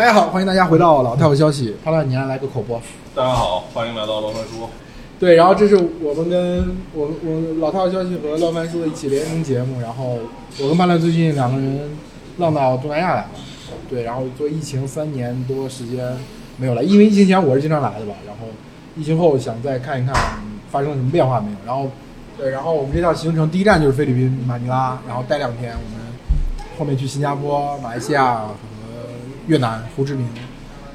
大家好，欢迎大家回到老太有消息。潘乱，你来来个口播。大家好，欢迎来到乱翻书。对，然后这是我们跟我我老太有消息和乱翻书的一起联名节目。然后我跟曼乐最近两个人浪到东南亚来了。对，然后做疫情三年多时间没有来，因为疫情前我是经常来的吧。然后疫情后想再看一看发生了什么变化没有。然后对，然后我们这趟行程第一站就是菲律宾马尼拉，然后待两天。我们后面去新加坡、马来西亚。越南胡志明，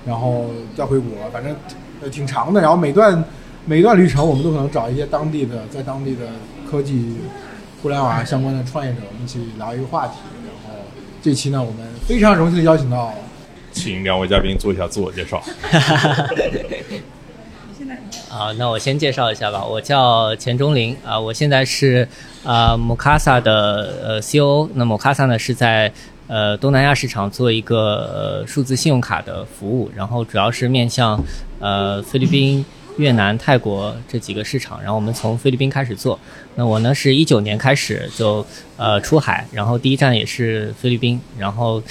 然后再回国，反正呃挺长的。然后每段每段旅程，我们都可能找一些当地的，在当地的科技、互联网相关的创业者，我们一起聊一个话题。然后这期呢，我们非常荣幸的邀请到，请两位嘉宾做一下自我介绍。啊，那我先介绍一下吧，我叫钱钟林啊，我现在是啊 Mokasa 的呃 COO。那 Mokasa 呢是在。呃，东南亚市场做一个呃数字信用卡的服务，然后主要是面向呃菲律宾、越南、泰国这几个市场。然后我们从菲律宾开始做。那我呢是一九年开始就呃出海，然后第一站也是菲律宾。然后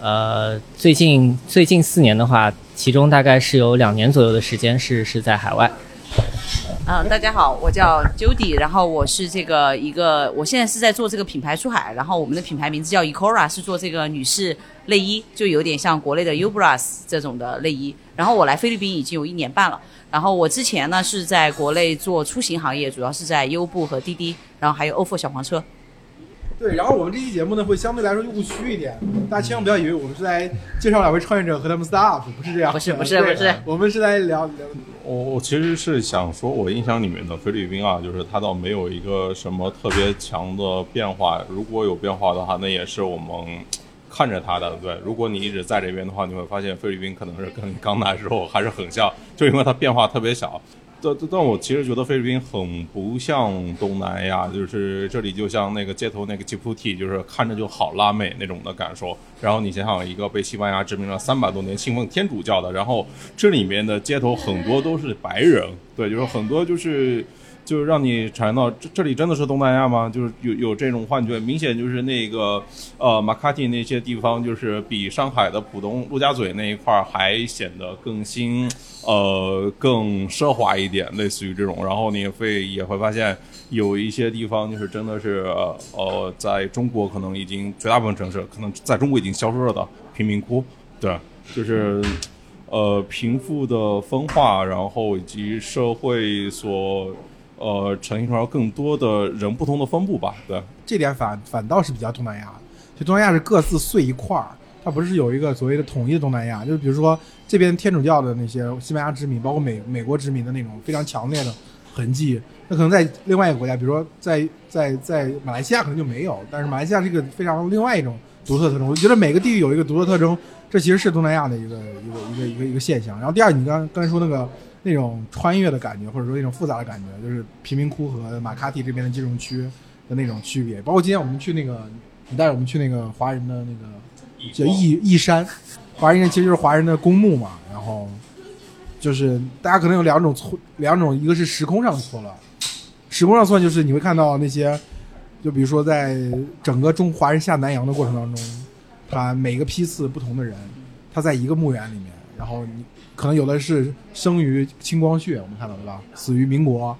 呃最近最近四年的话，其中大概是有两年左右的时间是是在海外。嗯，大家好，我叫 Judy，然后我是这个一个，我现在是在做这个品牌出海，然后我们的品牌名字叫 Ecora，是做这个女士内衣，就有点像国内的 Ubras 这种的内衣。然后我来菲律宾已经有一年半了，然后我之前呢是在国内做出行行业，主要是在优步和滴滴，然后还有 ofo 小黄车。对，然后我们这期节目呢会相对来说用户虚一点，大家千万不要以为我们是在介绍两位创业者和他们 startup，不是这样，不是不是不是，我们是在聊聊。我我其实是想说，我印象里面的菲律宾啊，就是它倒没有一个什么特别强的变化，如果有变化的话，那也是我们看着它的。对，如果你一直在这边的话，你会发现菲律宾可能是跟刚来时候还是很像，就因为它变化特别小。但但我其实觉得菲律宾很不像东南亚，就是这里就像那个街头那个吉普提，就是看着就好拉美那种的感受。然后你想想，一个被西班牙殖民了三百多年、信奉天主教的，然后这里面的街头很多都是白人，对，就是很多就是。就是让你产生到这这里真的是东南亚吗？就是有有这种幻觉，明显就是那个呃马卡蒂那些地方，就是比上海的浦东陆家嘴那一块儿还显得更新，呃更奢华一点，类似于这种。然后你会也会发现有一些地方就是真的是呃在中国可能已经绝大部分城市可能在中国已经消失了的贫民窟，对，就是呃贫富的分化，然后以及社会所。呃，呈现出更多的人不同的分布吧，对，这点反反倒是比较东南亚。就东南亚是各自碎一块儿，它不是有一个所谓的统一的东南亚。就是比如说这边天主教的那些西班牙殖民，包括美美国殖民的那种非常强烈的痕迹，那可能在另外一个国家，比如说在在在马来西亚可能就没有。但是马来西亚是一个非常另外一种独特特征。我觉得每个地域有一个独特特征，这其实是东南亚的一个一个一个一个一个现象。然后第二，你刚刚才说那个。那种穿越的感觉，或者说那种复杂的感觉，就是贫民窟和马卡蒂这边的金融区的那种区别。包括今天我们去那个，你带着我们去那个华人的那个叫义义山，华人其实就是华人的公墓嘛。然后就是大家可能有两种错，两种，一个是时空上的错乱，时空上错就是你会看到那些，就比如说在整个中华人下南洋的过程当中，他每个批次不同的人，他在一个墓园里面，然后你。可能有的是生于清光绪，我们看到对吧？死于民国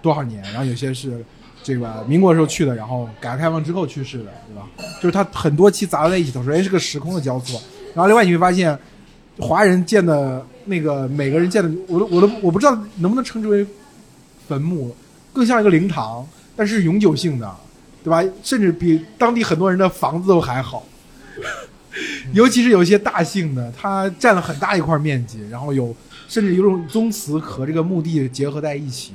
多少年？然后有些是这个民国时候去的，然后改革开放之后去世的，对吧？就是他很多期杂在一起，首先是个时空的交错。然后另外你会发现，华人建的那个每个人建的，我都我都我不知道能不能称之为坟墓，更像一个灵堂，但是永久性的，对吧？甚至比当地很多人的房子都还好。尤其是有一些大姓的，它占了很大一块面积，然后有甚至有种宗祠和这个墓地结合在一起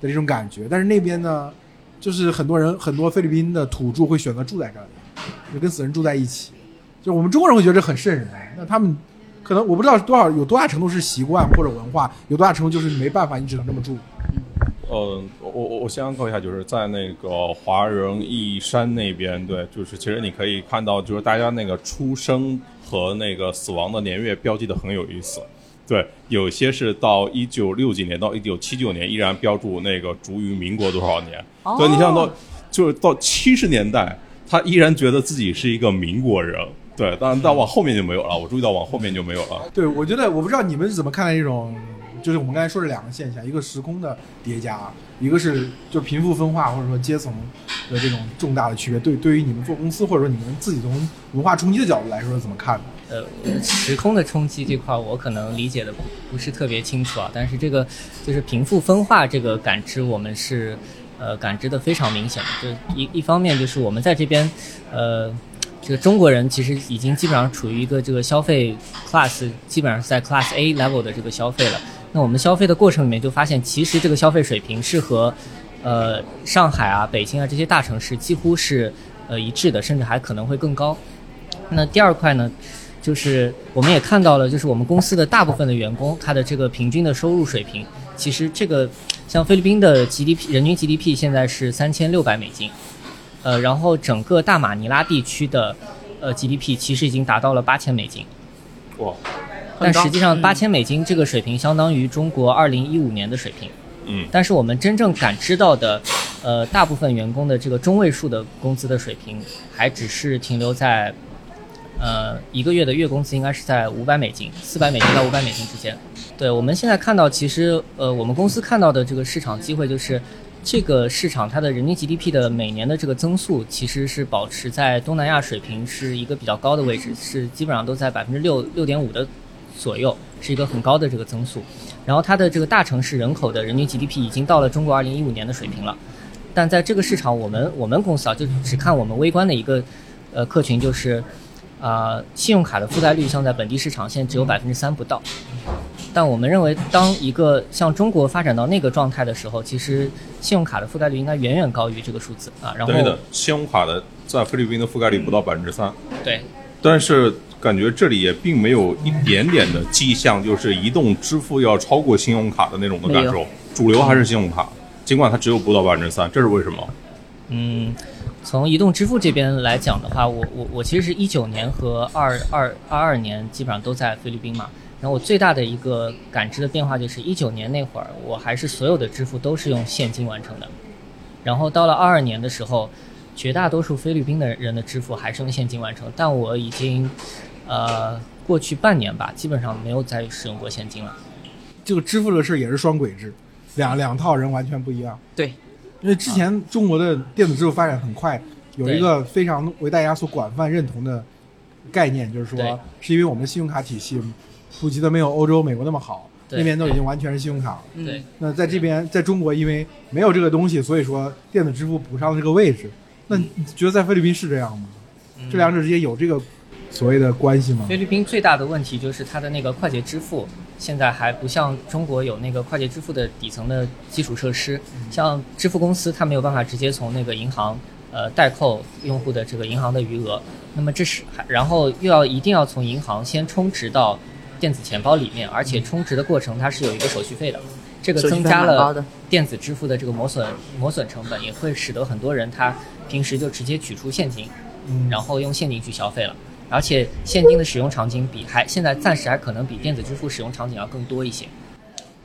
的这种感觉。但是那边呢，就是很多人很多菲律宾的土著会选择住在这里，就跟死人住在一起。就我们中国人会觉得这很瘆人，那他们可能我不知道多少有多大程度是习惯或者文化，有多大程度就是没办法，你只能这么住。呃，我我我先安扣一下，就是在那个华人义山那边，对，就是其实你可以看到，就是大家那个出生和那个死亡的年月标记的很有意思，对，有些是到一九六几年到一九七九年依然标注那个卒于民国多少年，对，你像到就是到七十年代，他依然觉得自己是一个民国人。对，但但往后面就没有了。我注意到往后面就没有了。对，我觉得我不知道你们是怎么看待这种，就是我们刚才说的两个现象，一个时空的叠加，一个是就贫富分化或者说阶层的这种重大的区别。对，对于你们做公司或者说你们自己从文化冲击的角度来说怎么看的？呃，时空的冲击这块我可能理解的不不是特别清楚啊，但是这个就是贫富分化这个感知，我们是呃感知的非常明显的。就一一方面就是我们在这边，呃，这个中国人其实已经基本上处于一个这个消费 class 基本上是在 class A level 的这个消费了。我们消费的过程里面就发现，其实这个消费水平是和呃上海啊、北京啊这些大城市几乎是呃一致的，甚至还可能会更高。那第二块呢？就是我们也看到了，就是我们公司的大部分的员工，他的这个平均的收入水平，其实这个像菲律宾的 GDP 人均 GDP 现在是三千六百美金，呃，然后整个大马尼拉地区的呃 GDP 其实已经达到了八千美金，哇！但实际上八千美金这个水平相当于中国二零一五年的水平，嗯，但是我们真正感知到的，呃，大部分员工的这个中位数的工资的水平，还只是停留在。呃，一个月的月工资应该是在五百美金，四百美金到五百美金之间。对，我们现在看到，其实呃，我们公司看到的这个市场机会就是，这个市场它的人均 GDP 的每年的这个增速其实是保持在东南亚水平是一个比较高的位置，是基本上都在百分之六六点五的左右，是一个很高的这个增速。然后它的这个大城市人口的人均 GDP 已经到了中国二零一五年的水平了，但在这个市场，我们我们公司啊，就只看我们微观的一个呃客群就是。啊，信用卡的覆盖率像在本地市场现在只有百分之三不到，但我们认为，当一个像中国发展到那个状态的时候，其实信用卡的覆盖率应该远远高于这个数字啊。然后，对的，信用卡的在菲律宾的覆盖率不到百分之三。对，但是感觉这里也并没有一点点的迹象，就是移动支付要超过信用卡的那种的感受。主流还是信用卡，尽管它只有不到百分之三，这是为什么？嗯。从移动支付这边来讲的话，我我我其实是一九年和二二二二年基本上都在菲律宾嘛。然后我最大的一个感知的变化就是一九年那会儿，我还是所有的支付都是用现金完成的。然后到了二二年的时候，绝大多数菲律宾的人的支付还是用现金完成。但我已经，呃，过去半年吧，基本上没有再使用过现金了。这个支付的事也是双轨制，两两套人完全不一样。对。因为之前中国的电子支付发展很快，有一个非常为大家所广泛认同的概念，就是说，是因为我们的信用卡体系普及的没有欧洲、美国那么好，那边都已经完全是信用卡了。对。那在这边，在中国，因为没有这个东西，所以说电子支付补上了这个位置。那你觉得在菲律宾是这样吗？这两者之间有这个所谓的关系吗？菲律宾最大的问题就是它的那个快捷支付。现在还不像中国有那个快捷支付的底层的基础设施，像支付公司，它没有办法直接从那个银行呃代扣用户的这个银行的余额，那么这是然后又要一定要从银行先充值到电子钱包里面，而且充值的过程它是有一个手续费的，这个增加了电子支付的这个磨损磨损成本，也会使得很多人他平时就直接取出现金，然后用现金去消费了。而且现金的使用场景比还现在暂时还可能比电子支付使用场景要更多一些。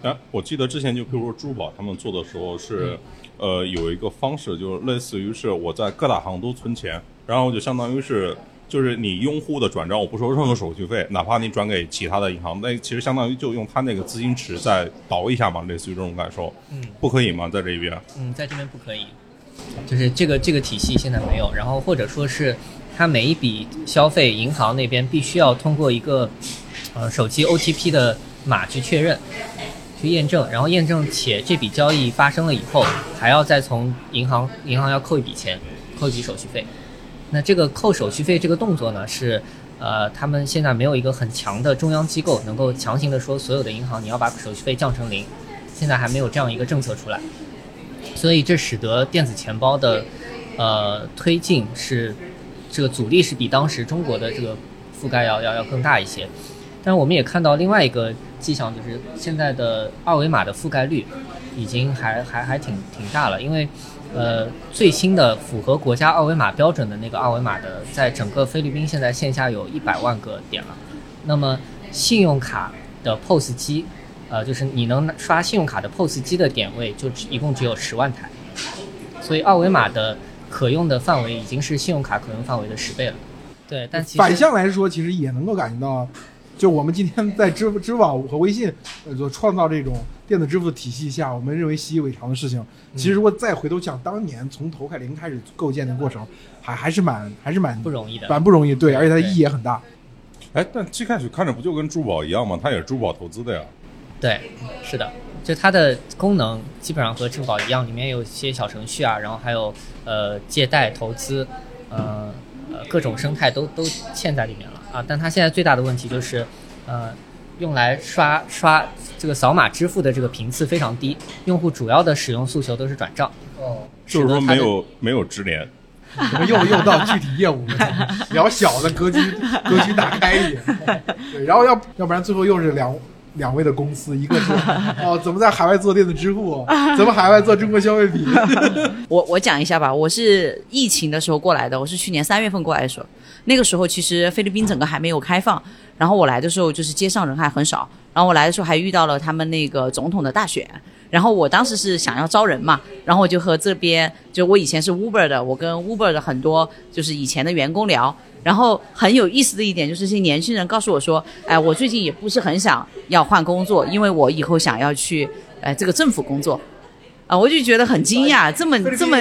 哎，我记得之前就譬如说支付宝他们做的时候是，呃，有一个方式，就是类似于是我在各大行都存钱，然后就相当于是就是你用户的转账我不收任何手续费，哪怕你转给其他的银行，那其实相当于就用他那个资金池再倒一下嘛，类似于这种感受。嗯，不可以吗？在这边？嗯，在这边不可以，就是这个这个体系现在没有，然后或者说是。它每一笔消费，银行那边必须要通过一个，呃，手机 OTP 的码去确认，去验证，然后验证且这笔交易发生了以后，还要再从银行银行要扣一笔钱，扣一笔手续费。那这个扣手续费这个动作呢，是呃，他们现在没有一个很强的中央机构能够强行的说所有的银行你要把手续费降成零，现在还没有这样一个政策出来，所以这使得电子钱包的呃推进是。这个阻力是比当时中国的这个覆盖要要要更大一些，但是我们也看到另外一个迹象，就是现在的二维码的覆盖率已经还还还挺挺大了，因为呃最新的符合国家二维码标准的那个二维码的，在整个菲律宾现在线下有一百万个点了，那么信用卡的 POS 机，呃就是你能刷信用卡的 POS 机的点位就一共只有十万台，所以二维码的。可用的范围已经是信用卡可用范围的十倍了。对，但其实反向来说，其实也能够感觉到，就我们今天在支付支付宝和微信呃所创造这种电子支付体系下，我们认为习以为常的事情，其实如果再回头想当年从头开零开始构建的过程，还还是蛮还是蛮不容易的。蛮不容易，对，而且它意义也很大。哎，但最开始看着不就跟珠宝一样吗？它也是珠宝投资的呀。对，是的，就它的功能基本上和支付宝一样，里面有一些小程序啊，然后还有呃借贷、投资，呃呃各种生态都都嵌在里面了啊。但它现在最大的问题就是，呃，用来刷刷这个扫码支付的这个频次非常低，用户主要的使用诉求都是转账。哦，就是说没有没有直连。我们又又到具体业务了，聊小的格局格局打开一点，对，然后要要不然最后又是两两位的公司，一个是 哦怎么在海外做电子支付，怎么海外做中国消费品，我我讲一下吧，我是疫情的时候过来的，我是去年三月份过来的时候，那个时候其实菲律宾整个还没有开放，然后我来的时候就是街上人还很少，然后我来的时候还遇到了他们那个总统的大选，然后我当时是想要招人嘛，然后我就和这边就我以前是 Uber 的，我跟 Uber 的很多就是以前的员工聊。然后很有意思的一点就是，这些年轻人告诉我说：“哎，我最近也不是很想要换工作，因为我以后想要去哎这个政府工作。”啊，我就觉得很惊讶，这么这么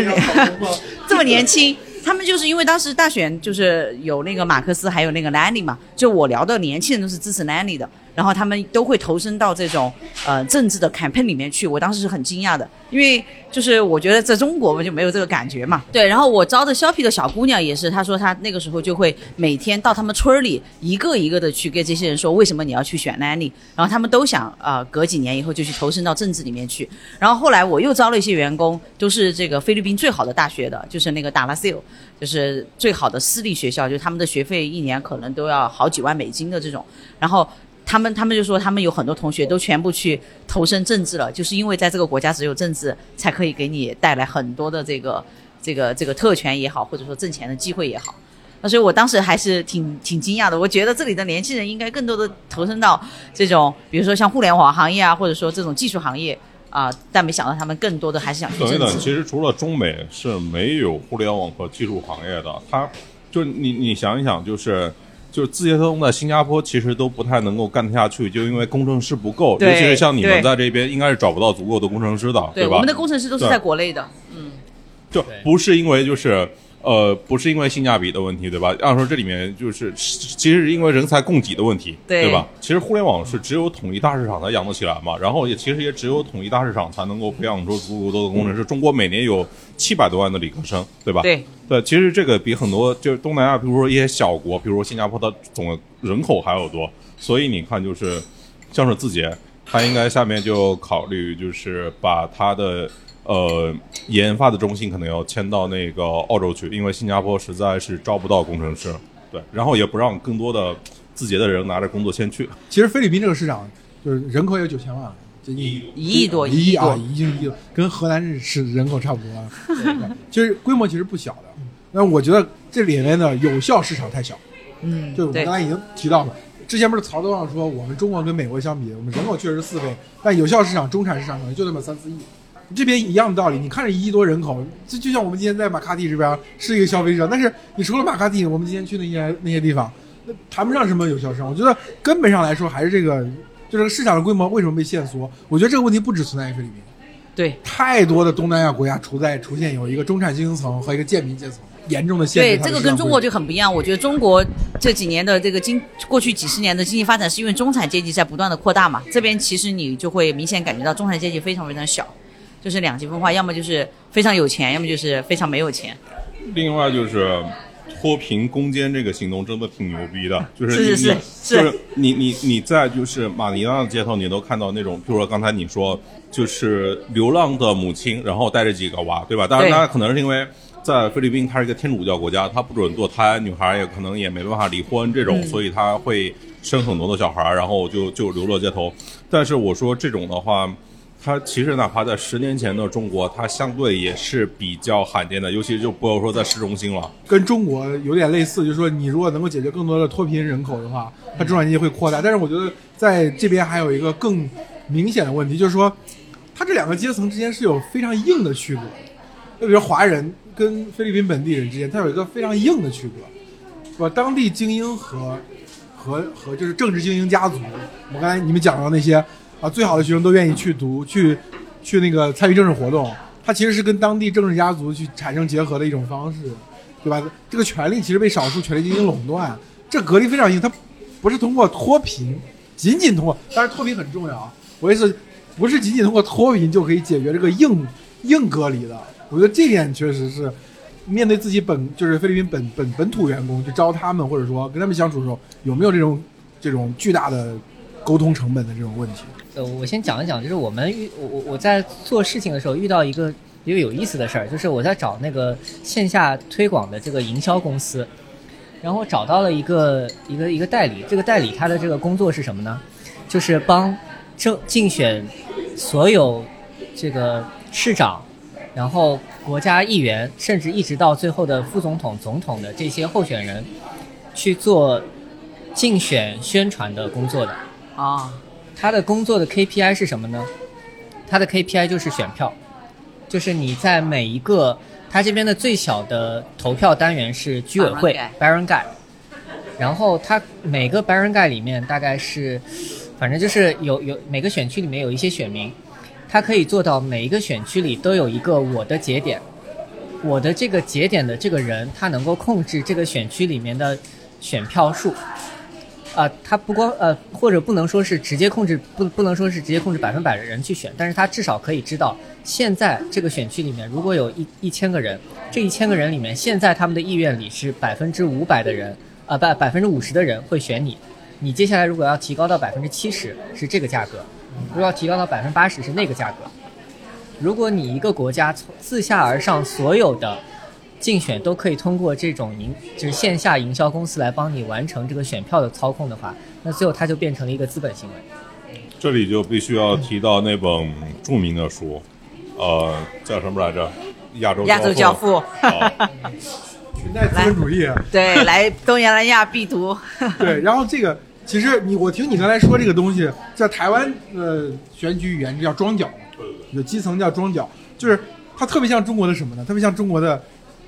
这么年轻，他们就是因为当时大选就是有那个马克思还有那个 Nanny 嘛，就我聊的年轻人都是支持 Nanny 的，然后他们都会投身到这种呃政治的 campaign 里面去，我当时是很惊讶的，因为就是我觉得在中国我就没有这个感觉嘛。对，然后我招的 shopping 的小姑娘也是，她说她那个时候就会每天到他们村里一个一个的去跟这些人说为什么你要去选 Nanny，然后他们都想呃隔几年以后就去投身到政治里面去。然后后来我又招了一些员工，都是这个菲律宾最好的大学的，就是那个达拉塞尔，就是最好的私立学校，就他们的学费一年可能都要好几万美金的这种。然后他们他们就说，他们有很多同学都全部去投身政治了，就是因为在这个国家只有政治才可以给你带来很多的这个这个这个特权也好，或者说挣钱的机会也好。那所以我当时还是挺挺惊讶的，我觉得这里的年轻人应该更多的投身到这种，比如说像互联网行业啊，或者说这种技术行业啊、但没想到他们更多的还是想去等一等，其实除了中美是没有互联网和技术行业的，他就你你想一想，就是就是字节通在新加坡其实都不太能够干得下去，就因为工程师不够，尤其是像你们在这边，应该是找不到足够的工程师的，对，吧？我们的工程师都是在国内的。嗯就不是因为就是呃，不是因为性价比的问题，对吧？按说这里面就是其实是因为人才供给的问题，对吧？其实互联网是只有统一大市场才养得起来嘛，然后也其实也只有统一大市场才能够培养出足够多的工程师。中国每年有七百多万的理科生，对吧？对，对，其实这个比很多就是东南亚，比如说一些小国，比如说新加坡的总人口还要多，所以你看，就是像是字节，它应该下面就考虑就是把它的呃研发的中心可能要迁到那个澳洲去，因为新加坡实在是招不到工程师，对，然后也不让更多的字节的人拿着工作先去。其实菲律宾这个市场就是人口有九千万，就一一亿多，一亿啊，多。已经一亿，跟荷兰是是人口差不多 了。对其实规模其实不小的，但我觉得这里面的有效市场太小。嗯，就我们刚才已经提到了，之前不是曹德旺说我们中国跟美国相比，我们人口确实四倍，但有效市场、中产市场可能就那么三四亿。这边一样的道理，你看着一亿多人口，这就像我们今天在马卡蒂这边是一个消费者，但是你除了马卡蒂，我们今天去那些那些地方，那谈不上什么有效市场。我觉得根本上来说，还是这个，就这个市场的规模为什么被限缩？我觉得这个问题不只存在于菲律宾，对太多的东南亚国家处在出现有一个中产阶层和一个贱民阶层严重的限制对，这个跟中国就很不一样。我觉得中国这几年的这个经过去几十年的经济发展，是因为中产阶级在不断的扩大嘛。这边其实你就会明显感觉到中产阶级非常非常小，就是两极分化，要么就是非常有钱，要么就是非常没有钱。另外就是脱贫攻坚这个行动真的挺牛逼的，就是是你你是是就是你你你在就是马尼拉的街头，你都看到那种，比如说刚才你说就是流浪的母亲，然后带着几个娃，对吧？当然，对当然可能是因为。在菲律宾，它是一个天主教国家，它不准堕胎，女孩也可能也没办法离婚这种，嗯所以她会生很多的小孩，然后就就流落街头。但是我说这种的话，它其实哪怕在十年前的中国，它相对也是比较罕见的，尤其就不要说在市中心了。跟中国有点类似，就是说你如果能够解决更多的脱贫人口的话，它中产阶级会扩大。但是我觉得在这边还有一个更明显的问题，就是说它这两个阶层之间是有非常硬的区隔。就比如华人跟菲律宾本地人之间，它有一个非常硬的区隔。把当地精英和和和就是政治精英家族，我刚才你们讲到那些啊，最好的学生都愿意去读，去去那个参与政治活动，它其实是跟当地政治家族去产生结合的一种方式，对吧？这个权利其实被少数权力进行垄断，这隔离非常硬，它不是通过脱贫，仅仅通过，当然脱贫很重要，我意思不是仅仅通过脱贫就可以解决这个硬硬隔离的，我觉得这点确实是。面对自己本就是菲律宾本本本土员工去招他们，或者说跟他们相处的时候，有没有这种这种巨大的沟通成本的这种问题？呃，我先讲一讲，就是我们遇我我我在做事情的时候遇到一个一个有意思的事儿，就是我在找那个线下推广的这个营销公司，然后找到了一个一个一个代理，这个代理他的这个工作是什么呢？就是帮政竞选所有这个市长，然后。国家议员，甚至一直到最后的副总统、总统的这些候选人，去做竞选宣传的工作的啊，他的工作的 KPI 是什么呢？他的 KPI 就是选票，就是你在每一个他这边的最小的投票单元是居委会 Baron Guy，然后他每个 Baron Guy 里面大概是，反正就是有有每个选区里面有一些选民。他可以做到每一个选区里都有一个我的节点，我的这个节点的这个人，他能够控制这个选区里面的选票数，啊，他不光呃，或者不能说是直接控制，不不能说是直接控制百分百的人去选，但是他至少可以知道，现在这个选区里面如果有一一千个人，这一千个人里面，现在他们的意愿里是百分之五百的人，啊，百百分之五十的人会选你，你接下来如果要提高到百分之七十，是这个价格。如果要提高到百分之八十是那个价格。如果你一个国家从自下而上所有的竞选都可以通过这种营就是线下营销公司来帮你完成这个选票的操控的话，那最后它就变成了一个资本行为。这里就必须要提到那本著名的书，呃，叫什么来着？亚洲亚洲教父。群代资本主义。对，来东南亚必读。对，然后这个。其实你我听你刚才说这个东西，在台湾呃选举语言叫庄脚，有基层叫庄脚，就是它特别像中国的什么呢？特别像中国的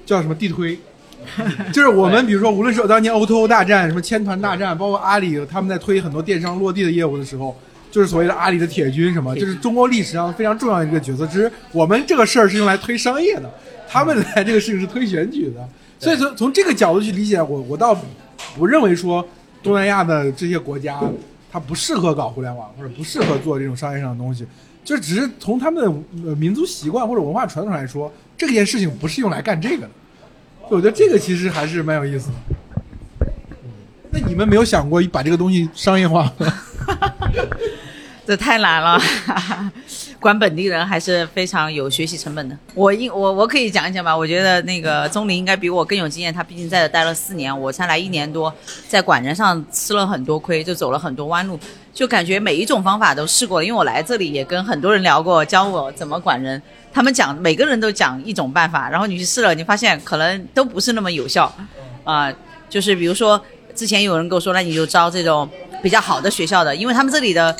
叫什么地推，就是我们比如说无论是当年 O2O 大战、什么千团大战，包括阿里他们在推很多电商落地的业务的时候，就是所谓的阿里的铁军什么，就是中国历史上非常重要的一个角色。只是我们这个事儿是用来推商业的，他们来这个事情是推选举的，所以从从这个角度去理解，我我倒不认为说。东南亚的这些国家，它不适合搞互联网，或者不适合做这种商业上的东西，就只是从他们的民族习惯或者文化传统来说，这件事情不是用来干这个的。我觉得这个其实还是蛮有意思的。那你们没有想过把这个东西商业化吗？这太难了，管本地人还是非常有学习成本的。我应我我可以讲一讲吧。我觉得那个钟林应该比我更有经验，他毕竟在这待了四年，我才来一年多，在管人上吃了很多亏，就走了很多弯路，就感觉每一种方法都试过了。因为我来这里也跟很多人聊过，教我怎么管人，他们讲每个人都讲一种办法，然后你去试了，你发现可能都不是那么有效，啊，就是比如说之前有人跟我说，那你就招这种比较好的学校的，因为他们这里的。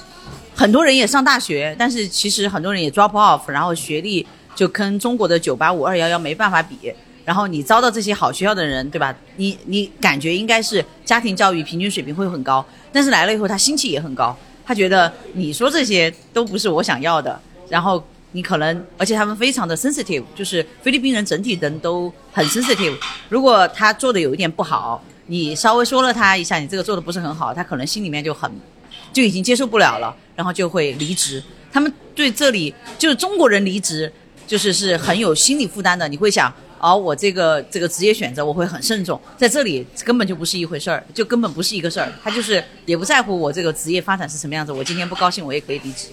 很多人也上大学，但是其实很多人也 drop off，然后学历就跟中国的九八五二幺幺没办法比。然后你招到这些好学校的人，对吧？你你感觉应该是家庭教育平均水平会很高，但是来了以后他心气也很高，他觉得你说这些都不是我想要的。然后你可能，而且他们非常的 sensitive，就是菲律宾人整体人都很 sensitive。如果他做的有一点不好，你稍微说了他一下，你这个做的不是很好，他可能心里面就很。就已经接受不了了，然后就会离职。他们对这里就是中国人离职，就是是很有心理负担的。你会想，哦，我这个这个职业选择我会很慎重，在这里根本就不是一回事儿，就根本不是一个事儿。他就是也不在乎我这个职业发展是什么样子，我今天不高兴我也可以离职，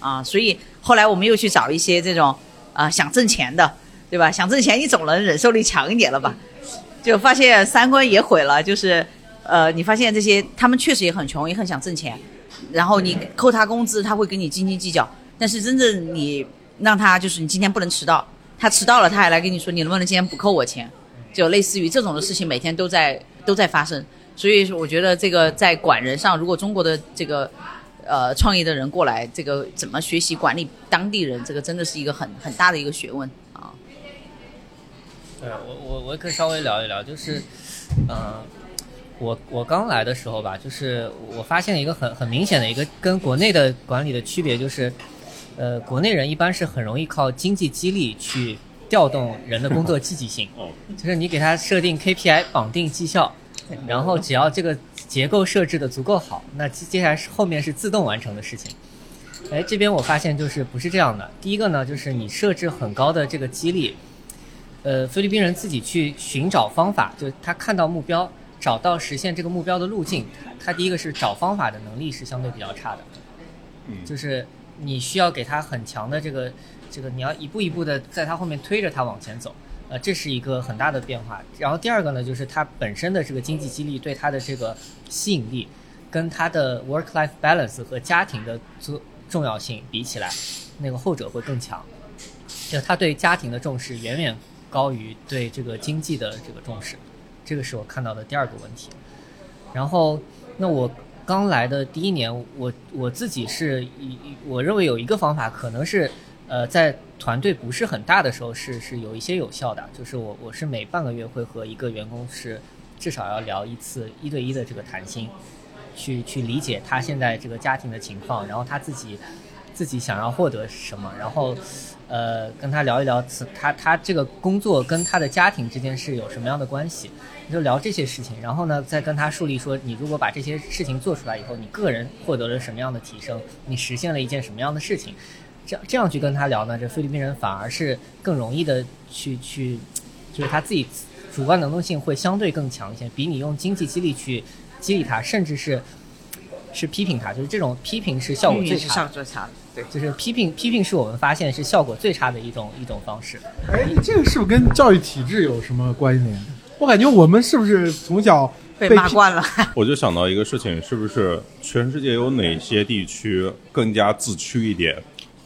啊，所以后来我们又去找一些这种啊想挣钱的，对吧？想挣钱你总能忍受力强一点了吧？就发现三观也毁了，就是。呃，你发现这些他们确实也很穷，也很想挣钱，然后你扣他工资，他会跟你斤斤计较。但是真正你让他就是你今天不能迟到，他迟到了他还来跟你说你能不能今天不扣我钱，就类似于这种的事情每天都在都在发生。所以我觉得这个在管人上，如果中国的这个呃创业的人过来，这个怎么学习管理当地人，这个真的是一个很很大的一个学问啊。对我我我可以稍微聊一聊，就是。呃，我我刚来的时候吧，就是我发现了一个很很明显的一个跟国内的管理的区别，就是，呃，国内人一般是很容易靠经济激励去调动人的工作积极性，就是你给他设定 KPI 绑定绩效，然后只要这个结构设置的足够好，那接接下来是后面是自动完成的事情。哎，这边我发现就是不是这样的。第一个呢，就是你设置很高的这个激励，呃，菲律宾人自己去寻找方法，就他看到目标，找到实现这个目标的路径，他第一个是找方法的能力是相对比较差的，嗯就是你需要给他很强的这个这个，你要一步一步的在他后面推着他往前走，呃，这是一个很大的变化。然后第二个呢，就是他本身的这个经济激励对他的这个吸引力，跟他的 work-life balance 和家庭的重重要性比起来，那个后者会更强。就他对家庭的重视远远高于对这个经济的这个重视，这个是我看到的第二个问题。然后，那我刚来的第一年，我我自己是一我认为有一个方法，可能是呃在团队不是很大的时候是是有一些有效的，就是我我是每半个月会和一个员工是至少要聊一次一对一的这个谈心，去去理解他现在这个家庭的情况，然后他自己自己想要获得什么，然后呃跟他聊一聊此他他这个工作跟他的家庭之间是有什么样的关系，就聊这些事情，然后呢再跟他树立说，你如果把这些事情做出来以后，你个人获得了什么样的提升，你实现了一件什么样的事情，这样这样去跟他聊呢，这菲律宾人反而是更容易的去去，就是他自己主观能动性会相对更强一些，比你用经济激励去激励他，甚至是是批评他，就是这种批评是效果最差的。效果最差的，对。就是批评，批评是我们发现是效果最差的一种一种方式。哎，这个是不是跟教育体制有什么关联？我感觉我们是不是从小被被骂惯了，我就想到一个事情，是不是全世界有哪些地区更加自驱一点，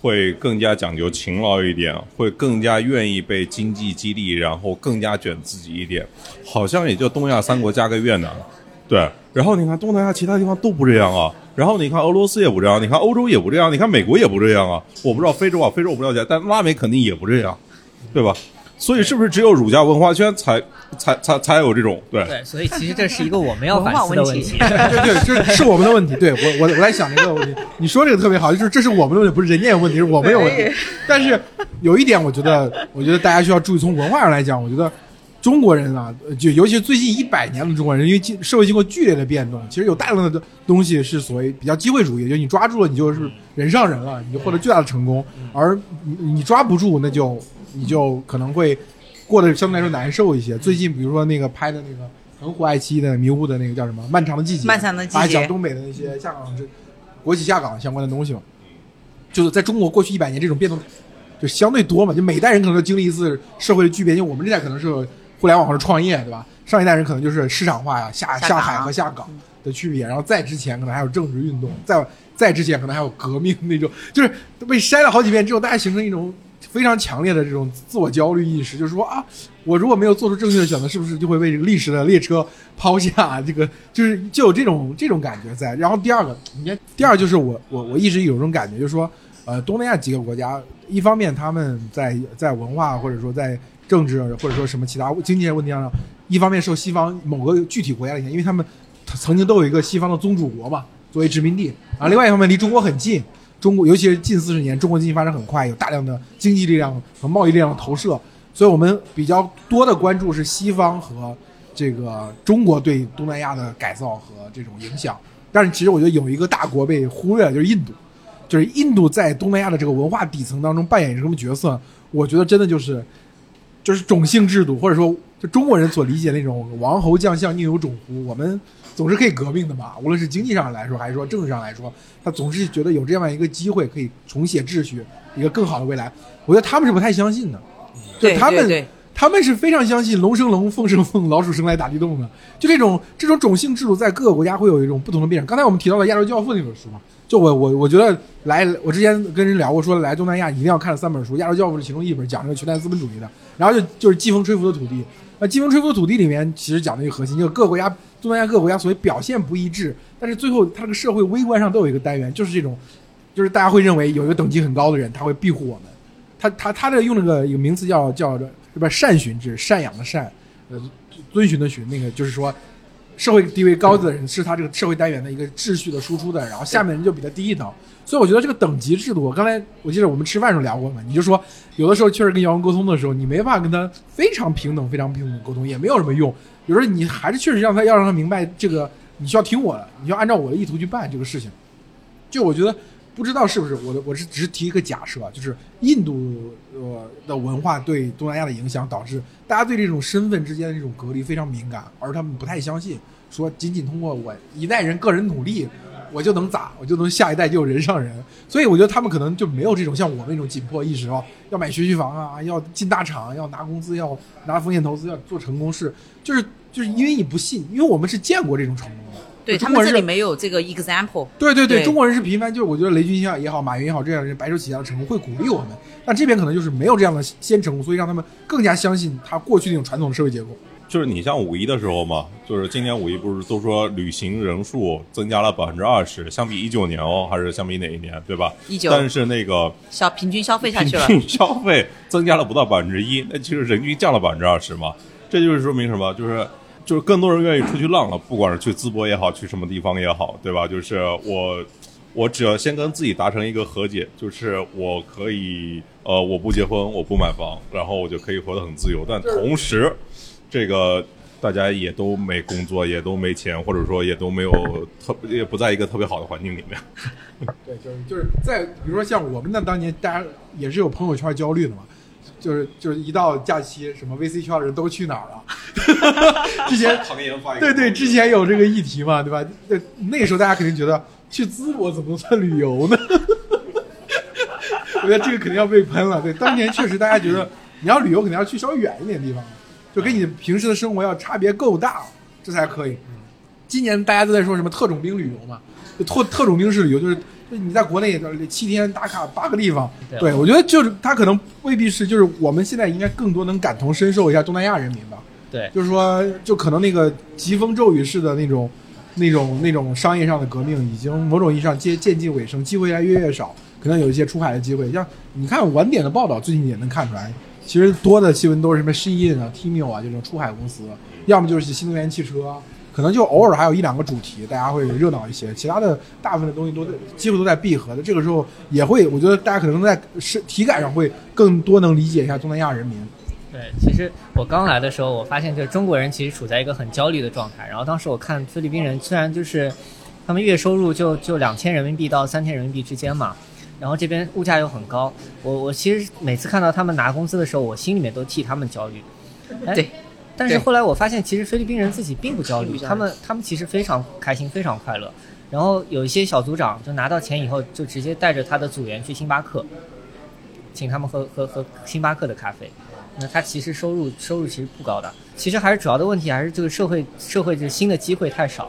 会更加讲究勤劳一点，会更加愿意被经济激励，然后更加卷自己一点？好像也就东亚三国加个越南，对。然后你看东南亚其他地方都不这样啊，然后你看俄罗斯也不这样，你看欧洲也不这样，你看美国也不这样啊。我不知道非洲啊，非洲我不了解，但拉美肯定也不这样，对吧？所以是不是只有儒家文化圈才才才才有这种对？对，所以其实这是一个我们要反思的问题。对对，这是我们的问题。对我我我在想这个问题，你说这个特别好，就是这是我们的问题，不是人家有问题，是我们有问题。但是有一点，我觉得，我觉得大家需要注意，从文化上来讲，我觉得中国人啊，呃就尤其是最近一百年的中国人，因为经社会经过剧烈的变动，其实有大量的东西是所谓比较机会主义，就你抓住了，你就是人上人了，你就获得巨大的成功；而你你抓不住，那就你就可能会过得相对来说难受一些。最近比如说那个拍的那个很火爱奇艺的迷雾的那个叫什么《漫长的季节》，漫长的季节还讲东北的那些下岗这国企下岗相关的东西嘛。就是在中国过去一百年，这种变动就相对多嘛，就每代人可能都经历一次社会的巨变。因为我们这代可能是互联网或者创业，对吧？上一代人可能就是市场化呀、下下下海和下岗的区别，然后再之前可能还有政治运动，再再之前可能还有革命那种，就是被筛了好几遍之后，大家形成一种非常强烈的这种自我焦虑意识，就是说啊，我如果没有做出正确的选择，是不是就会被这个历史的列车抛下？这个就是就有这种这种感觉在。然后第二个，你看，第二就是我我我一直有这种感觉，就是说，呃，东南亚几个国家，一方面他们在在文化或者说在政治或者说什么其他经济问题上，一方面受西方某个具体国家的影响，因为他们曾经都有一个西方的宗主国嘛，作为殖民地，啊另外一方面离中国很近。中国尤其是近四十年，中国经济发展很快，有大量的经济力量和贸易力量投射，所以我们比较多的关注是西方和这个中国对东南亚的改造和这种影响。但是其实我觉得有一个大国被忽略了，就是印度，就是印度在东南亚的这个文化底层当中扮演什么角色？我觉得真的就是就是种姓制度，或者说就中国人所理解那种王侯将相宁有种乎？我们总是可以革命的嘛，无论是经济上来说，还是说政治上来说，他总是觉得有这样一个机会可以重写秩序，一个更好的未来。我觉得他们是不太相信的，就对他们对对，他们是非常相信龙生龙，凤生凤，老鼠生来打地洞的。就这种这种种姓制度，在各个国家会有一种不同的变化。刚才我们提到了《亚洲教父》那本书嘛，就我我我觉得来，我之前跟人聊过，说来东南亚一定要看三本书，《亚洲教父》是其中一本，讲这个全代资本主义的。然后就就是季风吹拂的土地，那季风吹拂的土地里面其实讲的一个核心，就是各个国家东南亚各国家所谓表现不一致，但是最后它这个社会微观上都有一个单元，就是这种，就是大家会认为有一个等级很高的人，他会庇护我们。他他他这用那个一个名词叫叫什么赡寻制，赡养的赡，呃，遵循的循那个，就是说社会地位高的人是他这个社会单元的一个秩序的输出的，然后下面人就比他低一等。所以我觉得这个等级制度，我刚才我记得我们吃饭时候聊过嘛，你就说有的时候确实跟姚文沟通的时候，你没办法跟他非常平等、非常平等沟通，也没有什么用。有时候你还是确实让他要让他明白这个，你需要听我的，你要按照我的意图去办这个事情。就我觉得不知道是不是我，我是只是提一个假设，就是印度呃的文化对东南亚的影响，导致大家对这种身份之间的这种隔离非常敏感，而他们不太相信说仅仅通过我一代人个人努力。我就能咋，我就能下一代就有人上人，所以我觉得他们可能就没有这种像我们那种紧迫意识哦，要买学区房啊，要进大厂，要拿工资，要拿风险投资，要做成功事，就是就是因为你不信，因为我们是见过这种成功的，对他们这里没有这个 example。对对对，对。中国人是频繁，就是我觉得雷军也好，马云也好，这样人白手起家的成功会鼓励我们，但这边可能就是没有这样的先成功，所以让他们更加相信他过去那种传统的社会结构。就是你像五一的时候嘛，就是今年五一不是都说旅行人数增加了百分之二十，相比一九年哦，还是相比哪一年，对吧？一九但是那个消平均消费下去了，平均消费增加了不到百分之一，那其实人均降了百分之二十嘛。这就是说明什么？就是就是更多人愿意出去浪了，不管是去淄博也好，去什么地方也好，对吧？就是我我只要先跟自己达成一个和解，就是我可以呃我不结婚，我不买房，然后我就可以活得很自由，但同时这个。大家也都没工作，也都没钱，或者说也都没有特，也不在一个特别好的环境里面。对，就是就是在比如说像我们那当年，大家也是有朋友圈焦虑的嘛，就是就是一到假期，什么 VC 圈的人都去哪儿了？之前唐研发对对，之前有这个议题嘛，对吧？对，那个时候大家肯定觉得去淄博怎么能算旅游呢？我觉得这个肯定要被喷了。对，当年确实大家觉得你要旅游，肯定要去稍微远一点的地方，就跟你平时的生活要差别够大，这才可以。今年大家都在说什么特种兵旅游嘛，就特特种兵式旅游，就是就你在国内七天打卡八个地方。对对，我觉得就是他可能未必是，就是我们现在应该更多能感同身受一下东南亚人民吧。对，就是说，就可能那个疾风骤雨式的那种、那种、那种商业上的革命，已经某种意义上接渐近尾声，机会越来越越少，可能有一些出海的机会。像你看晚点的报道，最近也能看出来，其实多的新闻都是什么 Shein 啊、Tmall 啊这种出海公司，要么就是新能源汽车，可能就偶尔还有一两个主题，大家会热闹一些，其他的大部分的东西都在几乎都在闭合的。这个时候也会，我觉得大家可能在是体感上会更多能理解一下东南亚人民。对，其实我刚来的时候，我发现就是中国人其实处在一个很焦虑的状态。然后当时我看菲律宾人，虽然就是他们月收入就就两千人民币到三千人民币之间嘛，然后这边物价又很高，我我其实每次看到他们拿工资的时候，我心里面都替他们焦虑。哎对。但是后来我发现，其实菲律宾人自己并不焦虑，他们他们其实非常开心，非常快乐。然后有一些小组长就拿到钱以后，就直接带着他的组员去星巴克，请他们喝喝喝星巴克的咖啡。那他其实收入收入其实不高的，其实还是主要的问题还是这个社会社会这新的机会太少，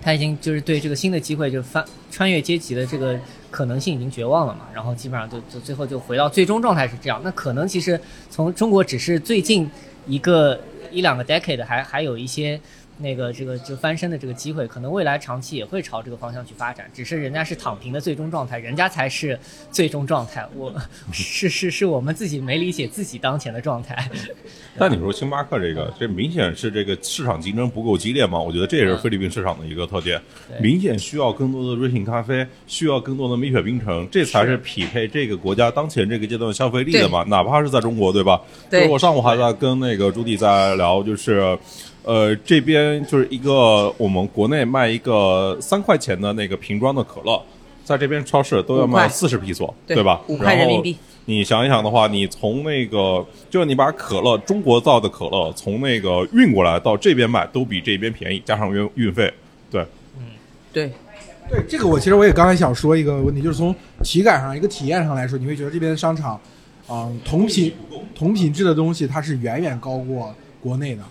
他已经就是对这个新的机会就翻穿越阶级的这个可能性已经绝望了嘛，然后基本上就就最后就回到最终状态是这样。那可能其实从中国只是最近一个一两个 decade 还还有一些。那个这个就翻身的这个机会，可能未来长期也会朝这个方向去发展，只是人家是躺平的最终状态，人家才是最终状态。我 是是是我们自己没理解自己当前的状态。但你说星巴克这个，这明显是这个市场竞争不够激烈嘛？我觉得这也是菲律宾市场的一个特点，对明显需要更多的瑞幸咖啡，需要更多的蜜雪冰城，这才是匹配这个国家当前这个阶段消费力的嘛。哪怕是在中国，对吧？对就是我上午还在跟那个朱迪在聊，就是。呃，这边就是一个我们国内卖一个三块钱的那个瓶装的可乐，在这边超市都要卖四十比索，对吧？五块人民币。你想一想的话，你从那个就是你把可乐中国造的可乐从那个运过来到这边卖，都比这边便宜，加上运运费，对，对，对这个，我其实我也刚才想说一个问题，就是从体感上、一个体验上来说，你会觉得这边的商场，啊、同品同品质的东西它是远远高过国内的，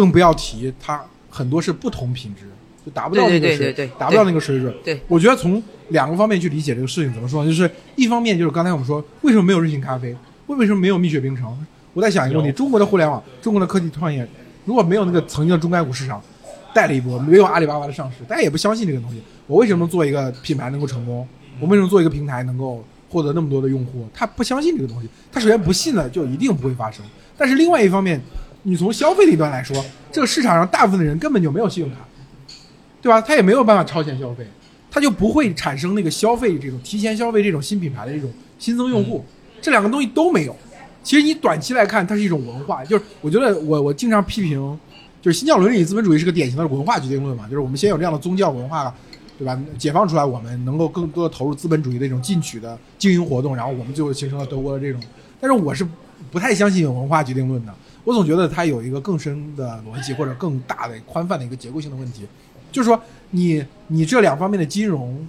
更不要提它很多是不同品质，就达不到那个水，对对对对对达不到那个水准。对我觉得从两个方面去理解这个事情，怎么说呢？就是一方面就是刚才我们说，为什么没有瑞幸咖啡？为为什么没有蜜雪冰城？我在想一个问题：中国的互联网，中国的科技创业，如果没有那个曾经的中概股市场带了一波，没有阿里巴巴的上市，大家也不相信这个东西。我为什么能做一个品牌能够成功？我为什么做一个平台能够获得那么多的用户？他不相信这个东西，他首先不信了，就一定不会发生。但是另外一方面，你从消费那端来说，这个市场上大部分的人根本就没有信用卡，对吧？他也没有办法超前消费，他就不会产生那个消费这种提前消费这种新品牌的这种新增用户，这两个东西都没有。其实你短期来看，它是一种文化，就是我觉得我我经常批评，就是新教伦理资本主义是个典型的文化决定论嘛，就是我们先有这样的宗教文化，对吧？解放出来，我们能够更多的投入资本主义的一种进取的经营活动，然后我们最后形成了德国的这种。但是我是不太相信有文化决定论的，我总觉得它有一个更深的逻辑或者更大的宽泛的一个结构性的问题，就是说你你这两方面的金融，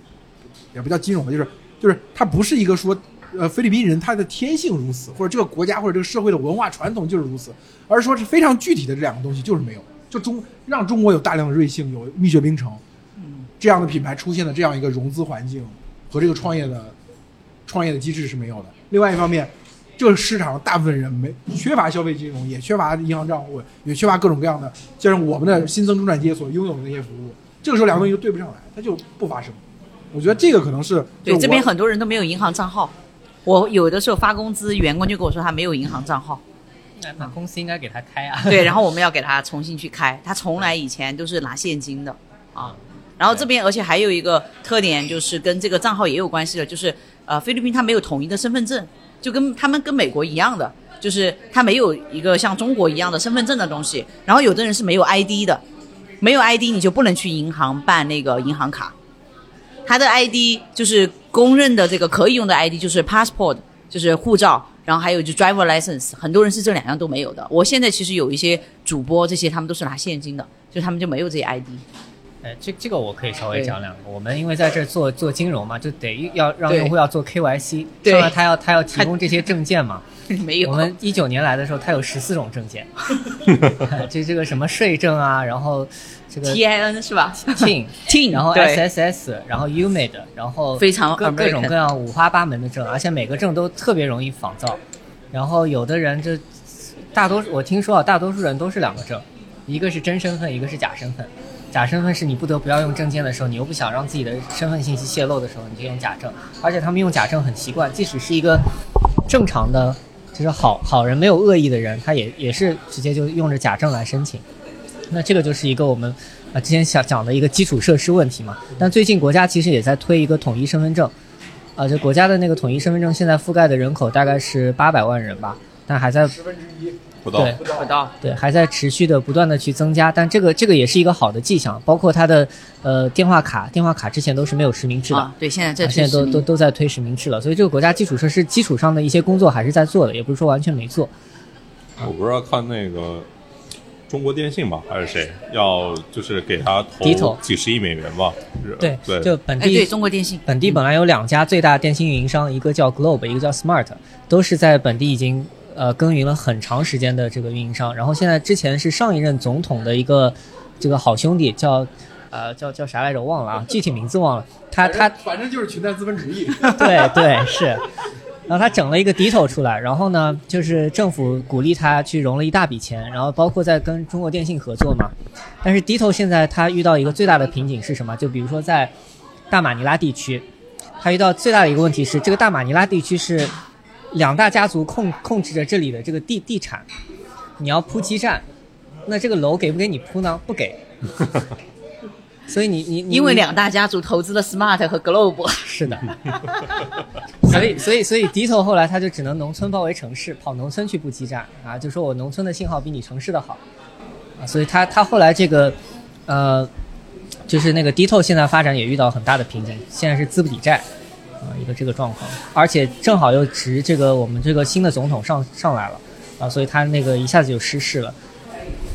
也不叫金融吧，就是就是它不是一个说。呃，菲律宾人他的天性如此，或者这个国家或者这个社会的文化传统就是如此，而是说是非常具体的这两个东西就是没有，就中让中国有大量的瑞幸，有蜜雪冰城，这样的品牌出现的这样一个融资环境和这个创业的创业的机制是没有的。另外一方面，这个市场大部分人没缺乏消费金融，也缺乏银行账户，也缺乏各种各样的，就是我们的新增中产阶级所拥有的那些服务。这个时候两个东西就对不上来，它就不发生。我觉得这个可能是对这边很多人都没有银行账号。我有的时候发工资，员工就跟我说他没有银行账号，那那公司应该给他开啊。对，然后我们要给他重新去开，他从来以前都是拿现金的啊。然后这边而且还有一个特点就是跟这个账号也有关系的，就是呃菲律宾他没有统一的身份证，就跟他们跟美国一样的，就是他没有一个像中国一样的身份证的东西。然后有的人是没有 ID 的，没有 ID 你就不能去银行办那个银行卡。他的 ID 就是公认的这个可以用的 ID，就是 passport，就是护照，然后还有就 driver license，很多人是这两样都没有的。我现在其实有一些主播，这些他们都是拿现金的，就他们就没有这些 ID。哎，这这个我可以稍微讲两个。我们因为在这做做金融嘛，就得要让用户要做 KYC，对，他要他要提供这些证件嘛。没有。我们一九年来的时候，他有十四种证件，就这个什么税证啊，然后这个 TIN 是吧？TIN TIN，然后 SSS，然后 UMID，然后非常各各种各样五花八门的证，而且每个证都特别容易仿造。然后有的人就大多数我听说啊，大多数人都是两个证，一个是真身份，一个是假身份。假身份是你不得不要用证件的时候，你又不想让自己的身份信息泄露的时候，你就用假证。而且他们用假证很习惯，即使是一个正常的，就是好好人没有恶意的人，他也也是直接就用着假证来申请。那这个就是一个我们啊之前想讲的一个基础设施问题嘛。但最近国家其实也在推一个统一身份证，啊，就国家的那个统一身份证现在覆盖的人口大概是八百万人吧，但还在十分之一。不到，不到，对，还在持续的不断的去增加，但这个这个也是一个好的迹象。包括它的呃电话卡，电话卡之前都是没有实名制的，对，现在在现在都都都在推实名制了。所以这个国家基础设施基础上的一些工作还是在做的，也不是说完全没做。我不知道看那个中国电信吧，还是谁要就是给他投几十亿美元吧？对对，就本地对中国电信本地本来有两家最大电信运营商，一个叫 Globe，一个叫 Smart，都是在本地已经。呃，耕耘了很长时间的这个运营商，然后现在之前是上一任总统的一个这个好兄弟，叫呃叫叫啥来着？忘了啊，具体名字忘了。他他反正就是裙带资本主义。对对是，然后他整了一个 Ditto 出来，然后呢，就是政府鼓励他去融了一大笔钱，然后包括在跟中国电信合作嘛。但是 Ditto 现在他遇到一个最大的瓶颈是什么？就比如说在大马尼拉地区，他遇到最大的一个问题是，这个大马尼拉地区是。两大家族控控制着这里的这个地地产，你要铺基站，那这个楼给不给你铺呢？不给。所以你你因为两大家族投资了 Smart 和 Globe。是的。所以所以所以迪头后来他就只能农村包围城市，跑农村去布基站啊，就说我农村的信号比你城市的好啊，所以他他后来这个呃，就是那个迪头现在发展也遇到很大的瓶颈，现在是资不抵债。啊，一个这个状况，而且正好又值这个我们这个新的总统上上来了，啊，所以他那个一下子就失势了。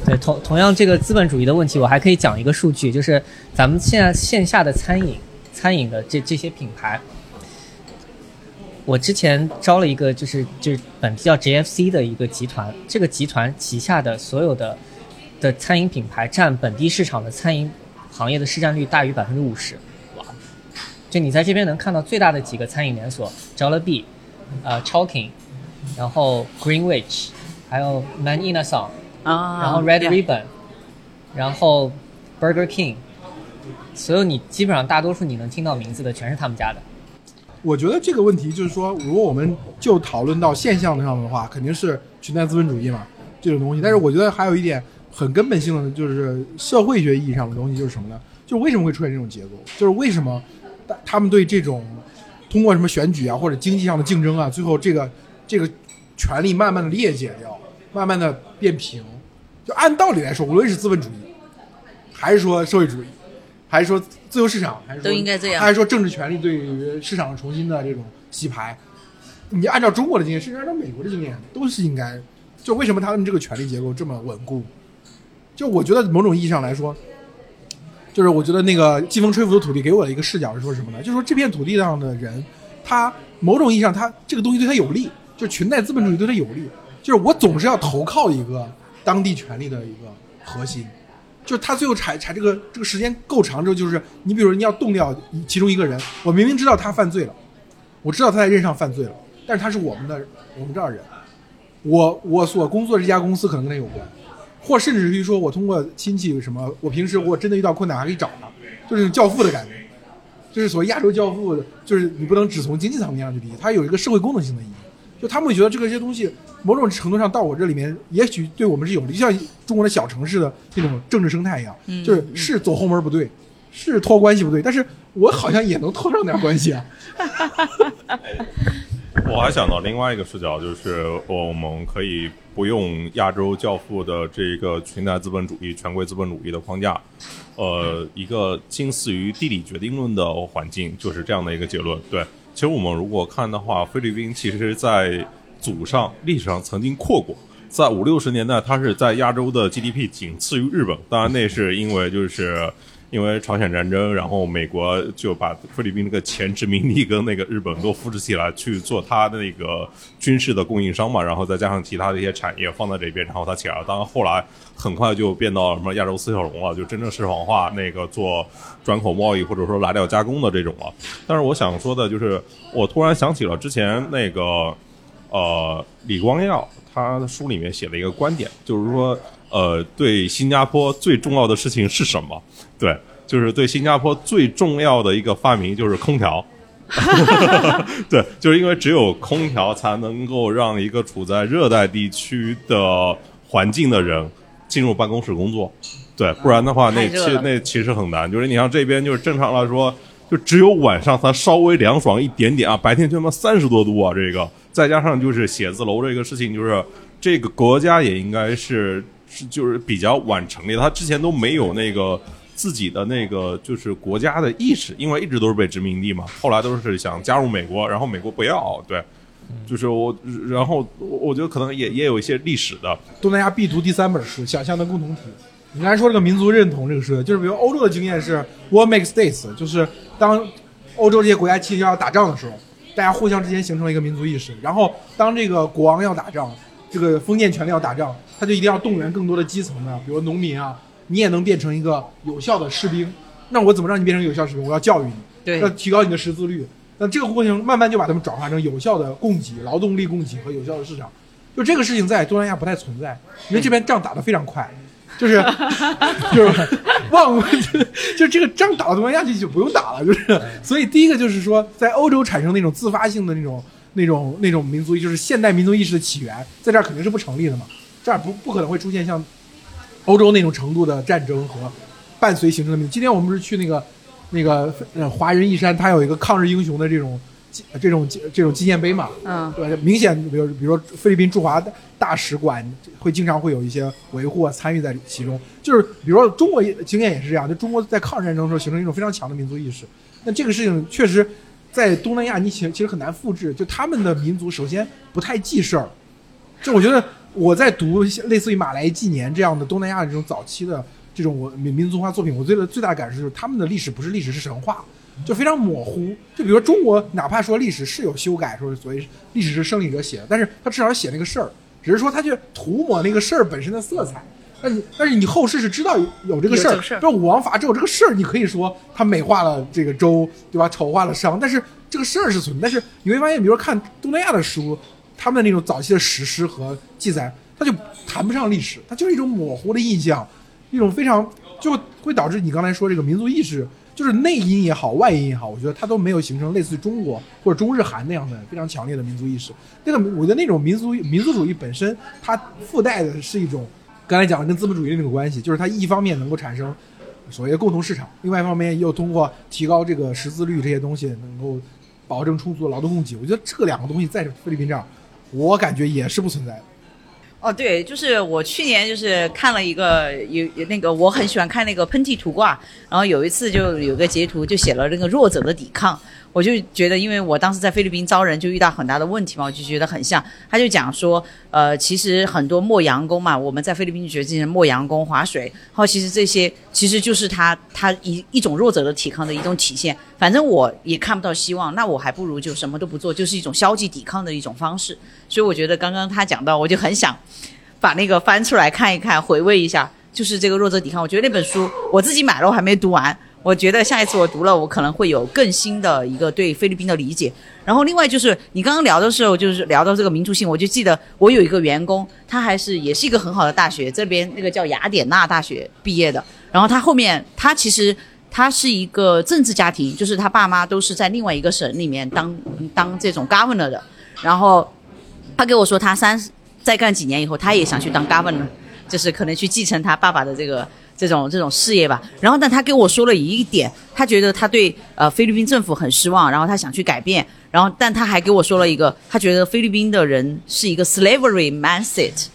对，同同样这个资本主义的问题，我还可以讲一个数据，就是咱们现在线下的餐饮餐饮的这这些品牌，我之前招了一个就是就是本地叫 JFC 的一个集团，这个集团旗下的所有的的餐饮品牌占本地市场的餐饮行业的市占率大于百分之五十。就你在这边能看到最大的几个餐饮连锁，Jollibee，呃，Chowking，然后 Greenwich，还有 Man In A Song，啊，然后 Red Ribbon，然后 Burger King，所有你基本上大多数你能听到名字的全是他们家的。我觉得这个问题就是说，如果我们就讨论到现象上的话，肯定是裙带资本主义嘛。这种东西。但是我觉得还有一点很根本性的，就是社会学意义上的东西，就是什么呢？就是为什么会出现这种结构？就是为什么他他们对这种通过什么选举啊，或者经济上的竞争啊，最后这个这个权力慢慢的裂解掉，慢慢的变平。就按道理来说，无论是资本主义，还是说社会主义，还是说自由市场，还是说都应该这样还是说政治权利对于市场重新的这种洗牌，你按照中国的经验，甚至按照美国的经验，都是应该。就为什么他们这个权力结构这么稳固？就我觉得某种意义上来说，就是我觉得那个季风吹拂的土地给我的一个视角是说什么呢？就是说这片土地上的人，他某种意义上他这个东西对他有利，就是裙带资本主义对他有利。就是我总是要投靠一个当地权力的一个核心，就是他最后踩踩这个这个时间够长之后，就是你比如你要动掉其中一个人，我明明知道他犯罪了，我知道他在任上犯罪了，但是他是我们的我们这儿人，我我所工作这家公司可能跟他有关，或甚至于说我通过亲戚什么，我平时我真的遇到困难还可以找他，就是教父的感觉，就是所谓亚洲教父，就是你不能只从经济层面上去理解，它有一个社会功能性的意义。就他们会觉得这个些东西，某种程度上到我这里面，也许对我们是有利，就像中国的小城市的那种政治生态一样，嗯就是是走后门不对，是托关系不对，但是我好像也能托上点关系啊。我还想到另外一个视角，就是我们可以不用亚洲教父的这个裙带资本主义、权贵资本主义的框架，呃，一个近似于地理决定论的环境，就是这样的一个结论。对，其实我们如果看的话，菲律宾其实在祖上历史上曾经扩过。在五六十年代，它是在亚洲的 GDP 仅次于日本，当然那是因为就是因为朝鲜战争，然后美国就把菲律宾那个前殖民地跟那个日本都扶持起来去做它的那个军事的供应商嘛，然后再加上其他的一些产业放在这边，然后它起来了。当然后来很快就变到什么亚洲四小龙了，就真正市场化那个做转口贸易或者说来料加工的这种了。但是我想说的就是，我突然想起了之前那个呃李光耀他的书里面写了一个观点，就是说呃对新加坡最重要的事情是什么？对，就是对新加坡最重要的一个发明就是空调。对，就是因为只有空调才能够让一个处在热带地区的环境的人进入办公室工作。对，不然的话，那其那其实很难。就是你像这边，就是正常来说，就只有晚上它稍微凉爽一点点啊，白天就他妈三十多度啊，这个再加上就是写字楼这个事情，就是这个国家也应该是是就是比较晚成立的，它之前都没有那个自己的那个就是国家的意识，因为一直都是被殖民地嘛，后来都是想加入美国，然后美国不要，对。就是我，然后我觉得可能也也有一些历史的，东南亚必读第三本书《想象的共同体》。你刚才说这个民族认同这个事，就是比如欧洲的经验是 “war makes states”，就是当欧洲这些国家其实要打仗的时候，大家互相之间形成了一个民族意识。然后当这个国王要打仗，这个封建权力要打仗，他就一定要动员更多的基层的，比如农民啊，你也能变成一个有效的士兵。那我怎么让你变成有效士兵？我要教育你，对要提高你的识字率。那这个过程慢慢就把他们转化成有效的供给、劳动力供给和有效的市场。就这个事情在东南亚不太存在，因为这边仗打得非常快，就是 就是忘就就这个仗打到东南亚去就不用打了，就是所以第一个就是说，在欧洲产生那种自发性的那种那种那种民族，就是现代民族意识的起源，在这儿肯定是不成立的嘛，这儿不不可能会出现像欧洲那种程度的战争和伴随形成的。今天我们不是去那个那个呃华人义山，它有一个抗日英雄的这种这种这种纪念碑嘛，嗯，对，明显比如比如说菲律宾驻华大使馆会经常会有一些维护啊参与在其中，就是比如说中国经验也是这样，就中国在抗日战争的时候形成一种非常强的民族意识，那这个事情确实在东南亚你其其实很难复制，就他们的民族首先不太记事儿，就我觉得我在读类似于马来纪年这样的东南亚这种早期的这种我民民族化作品，我最的最大的感受就是他们的历史不是历史是神话，就非常模糊。就比如说中国，哪怕说历史是有修改，说所谓历史是胜利者写的，但是他至少写那个事儿，只是说他去涂抹那个事儿本身的色彩。但你但是你后世是知道有有这个事儿就武王伐纣这个事儿，你可以说他美化了这个周，对吧？丑化了商，但是这个事儿是存在。但是你会发现，比如说看东南亚的书，他们的那种早期的史诗和记载，它就谈不上历史，它就是一种模糊的印象，一种非常就会导致你刚才说这个民族意识就是内因也好，外因也好，我觉得它都没有形成类似于中国或者中日韩那样的非常强烈的民族意识。那个我觉得那种民族民族主义本身，它附带的是一种刚才讲的跟资本主义的那种关系，就是它一方面能够产生所谓的共同市场，另外一方面又通过提高这个识字率这些东西，能够保证充足的劳动供给。我觉得这两个东西在菲律宾这儿，我感觉也是不存在的。哦，对，就是我去年就是看了一个有有那个我很喜欢看那个喷嚏图挂，然后有一次就有个截图就写了那个弱者的抵抗，我就觉得因为我当时在菲律宾招人就遇到很大的问题嘛，我就觉得很像。他就讲说，呃，其实很多磨洋工嘛，我们在菲律宾就觉得这些磨洋工划水，然后其实这些其实就是他他一一种弱者的抵抗的一种体现。反正我也看不到希望，那我还不如就什么都不做，就是一种消极抵抗的一种方式。所以我觉得刚刚他讲到，我就很想把那个翻出来看一看，回味一下，就是这个弱者抵抗。我觉得那本书我自己买了，我还没读完。我觉得下一次我读了，我可能会有更新的一个对菲律宾的理解。然后另外就是你刚刚聊的时候，就是聊到这个民族性，我就记得我有一个员工，他还是也是一个很好的大学，这边那个叫雅典娜大学毕业的。然后他后面他其实他是一个政治家庭，就是他爸妈都是在另外一个省里面当当这种 governor 的。然后他给我说，他三十再干几年以后，他也想去当 governor，就是可能去继承他爸爸的这个这种这种事业吧。然后，但他跟我说了一点，他觉得他对呃菲律宾政府很失望，然后他想去改变。然后，但他还给我说了一个，他觉得菲律宾的人是一个 slavery mindset。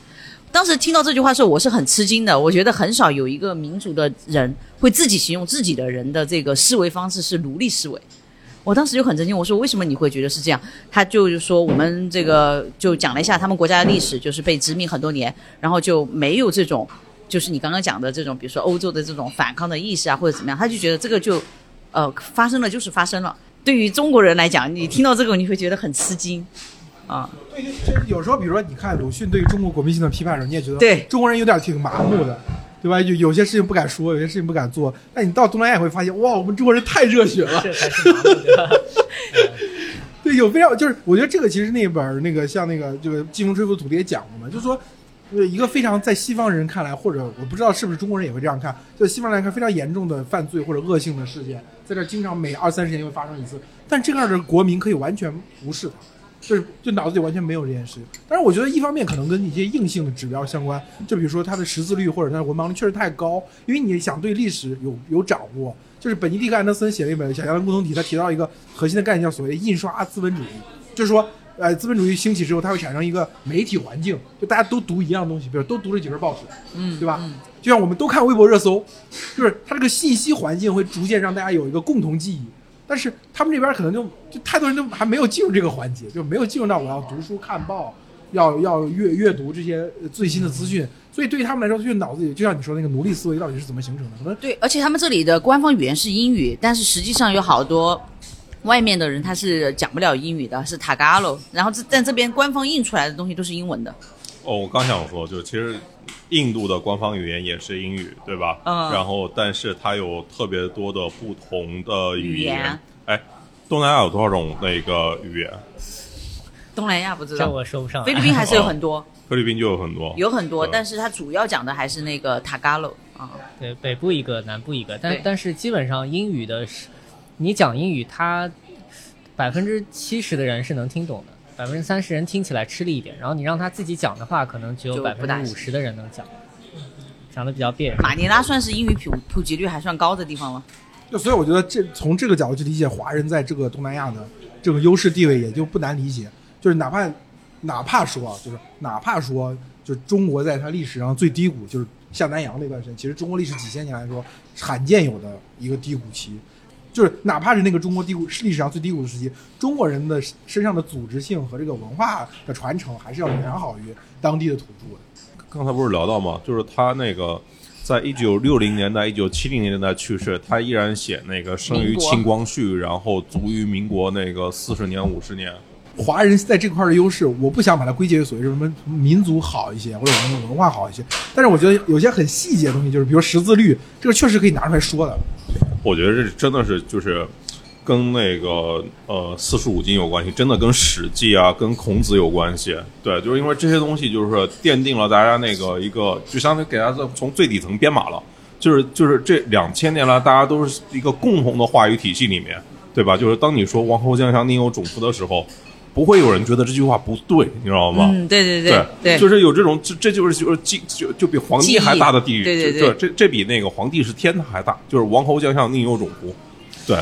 当时听到这句话的时候，我是很吃惊的。我觉得很少有一个民族的人会自己形容自己的人的这个思维方式是奴隶思维。我当时就很震惊，我说为什么你会觉得是这样？他就是说我们这个就讲了一下他们国家的历史，就是被殖民很多年，然后就没有这种，就是你刚刚讲的这种，比如说欧洲的这种反抗的意识啊，或者怎么样，他就觉得这个就，呃，发生了就是发生了。对于中国人来讲，你听到这个你会觉得很吃惊，啊，对，就有时候比如说你看鲁迅对于中国国民性的批判的时候，你也觉得对中国人有点挺麻木的。对吧？有有些事情不敢说，有些事情不敢做。但你到东南亚会发现，哇，我们中国人太热血了。这才是麻木的。对，有非常就是，我觉得这个其实那本那个像那个就是《季风吹拂土地》也讲过嘛，就是说，呃，一个非常在西方人看来，或者我不知道是不是中国人也会这样看，就西方来看非常严重的犯罪或者恶性的事件，在这儿经常每二三十年就会发生一次，但这样的国民可以完全无视它。就是就脑子里完全没有这件事，但是我觉得一方面可能跟一些硬性的指标相关，就比如说他的识字率或者他的文盲率确实太高，因为你想对历史有有掌握，就是本尼迪克安德森写了一本《想象的共同体》，他提到一个核心的概念叫所谓的印刷资本主义，就是说，呃，资本主义兴起之后，它会产生一个媒体环境，就大家都读一样东西，比如都读这几份报纸，嗯，对吧？就像我们都看微博热搜，就是它这个信息环境会逐渐让大家有一个共同记忆。但是他们这边可能就就太多人都还没有进入这个环节，就没有进入到我要读书看报，要要阅阅读这些最新的资讯，所以对于他们来说，就脑子里就像你说那个奴隶思维到底是怎么形成的？可能对，而且他们这里的官方语言是英语，但是实际上有好多外面的人他是讲不了英语的，是塔嘎罗，然后这但这边官方印出来的东西都是英文的。哦，我刚想说，就其实印度的官方语言也是英语，对吧？嗯。然后，但是它有特别多的不同的语语言。哎，东南亚有多少种那个语言？东南亚不知这道，我说不上。菲律宾还是有很多，菲律宾就有很多，有很多，但是它主要讲的还是那个塔嘎罗。啊。对，北部一个，南部一个，但但是基本上英语的是，你讲英语，他百分之七十的人是能听懂的，百分之三十人听起来吃力一点，然后你让他自己讲的话，可能只有百分之五十的人能讲，讲的比较别扭。马尼拉算是英语普普及率还算高的地方吗？就所以我觉得这从这个角度去理解华人在这个东南亚的这个优势地位也就不难理解，就是哪怕哪怕说啊，就是哪怕说，就是中国在它历史上最低谷，就是下南洋那段时间，其实中国历史几千年来说罕见有的一个低谷期，就是哪怕是那个中国低谷历史上最低谷的时期，中国人的身上的组织性和这个文化的传承还是要远好于当地的土著的。刚才不是聊到吗？就是他那个在一九六零年代、一九七零年代去世，他依然写那个生于清光绪，然后卒于民国那个四十年、五十年。华人在这块儿的优势，我不想把它归结于所谓什么民族好一些，或者我们的文化好一些。但是我觉得有些很细节的东西，就是比如识字率，这个确实可以拿出来说的。我觉得这真的是就是跟那个呃四书五经有关系，真的跟《史记》啊、跟孔子有关系。对，就是因为这些东西就是奠定了大家那个一个，就相当于给大家从最底层编码了。就是就是这两千年来，大家都是一个共同的话语体系里面，对吧？就是当你说“王侯将相宁有种乎”的时候，不会有人觉得这句话不对，你知道吗？嗯，对对对对，就是有这种，这这就是就是记就就比皇帝还大的地域，对对对，这这比那个皇帝是天还大，就是王侯将相宁有种乎？对。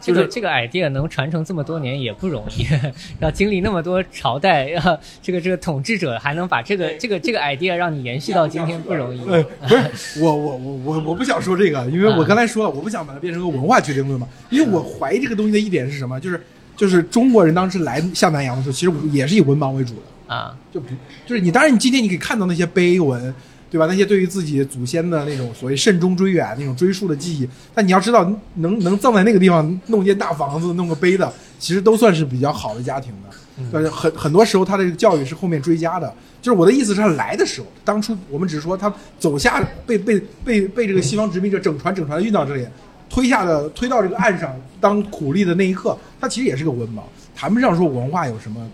这个这个 idea 能传承这么多年也不容易，要经历那么多朝代，要这个这个统治者还能把这个这个这个 idea 让你延续到今天不容易。不是我我我我我不想说这个，因为我刚才说了，我不想把它变成个文化决定论嘛。因为我怀疑这个东西的一点是什么，就是就是中国人当时来下南洋的时候，其实也是以文盲为主的啊，就不就是你当然你今天你可以看到那些碑文。对吧？那些对于自己祖先的那种所谓慎终追远、那种追溯的记忆，但你要知道，能能葬在那个地方弄间大房子、弄个碑的，其实都算是比较好的家庭的。但是很很多时候，他的教育是后面追加的。就是我的意思是，他来的时候，当初我们只是说他走下被被被被这个西方殖民者整船整船运到这里，推下的推到这个岸上当苦力的那一刻，他其实也是个文盲，谈不上说文化有什么。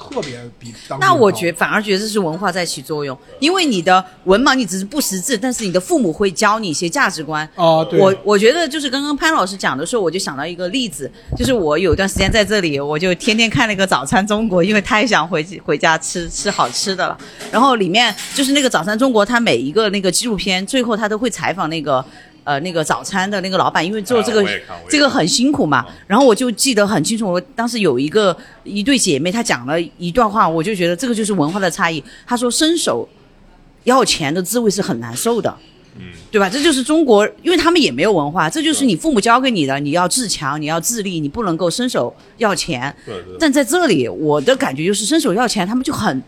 特别比当那我觉反而觉得这是文化在起作用，因为你的文盲你只是不识字，但是你的父母会教你一些价值观。哦，对。我我觉得就是刚刚潘老师讲的时候，我就想到一个例子，就是我有一段时间在这里，我就天天看那个《早餐中国》，因为太想回回家吃吃好吃的了。然后里面就是那个《早餐中国》，它每一个那个纪录片最后他都会采访那个。呃，那个早餐的那个老板，因为做这个这个很辛苦嘛，然后我就记得很清楚，我当时有一个一对姐妹，她讲了一段话，我就觉得这个就是文化的差异。她说伸手要钱的滋味是很难受的，嗯，对吧？这就是中国，因为他们也没有文化，这就是你父母教给你的，你要自强，你要自立，你不能够伸手要钱。对对。但在这里，我的感觉就是伸手要钱，他们就很。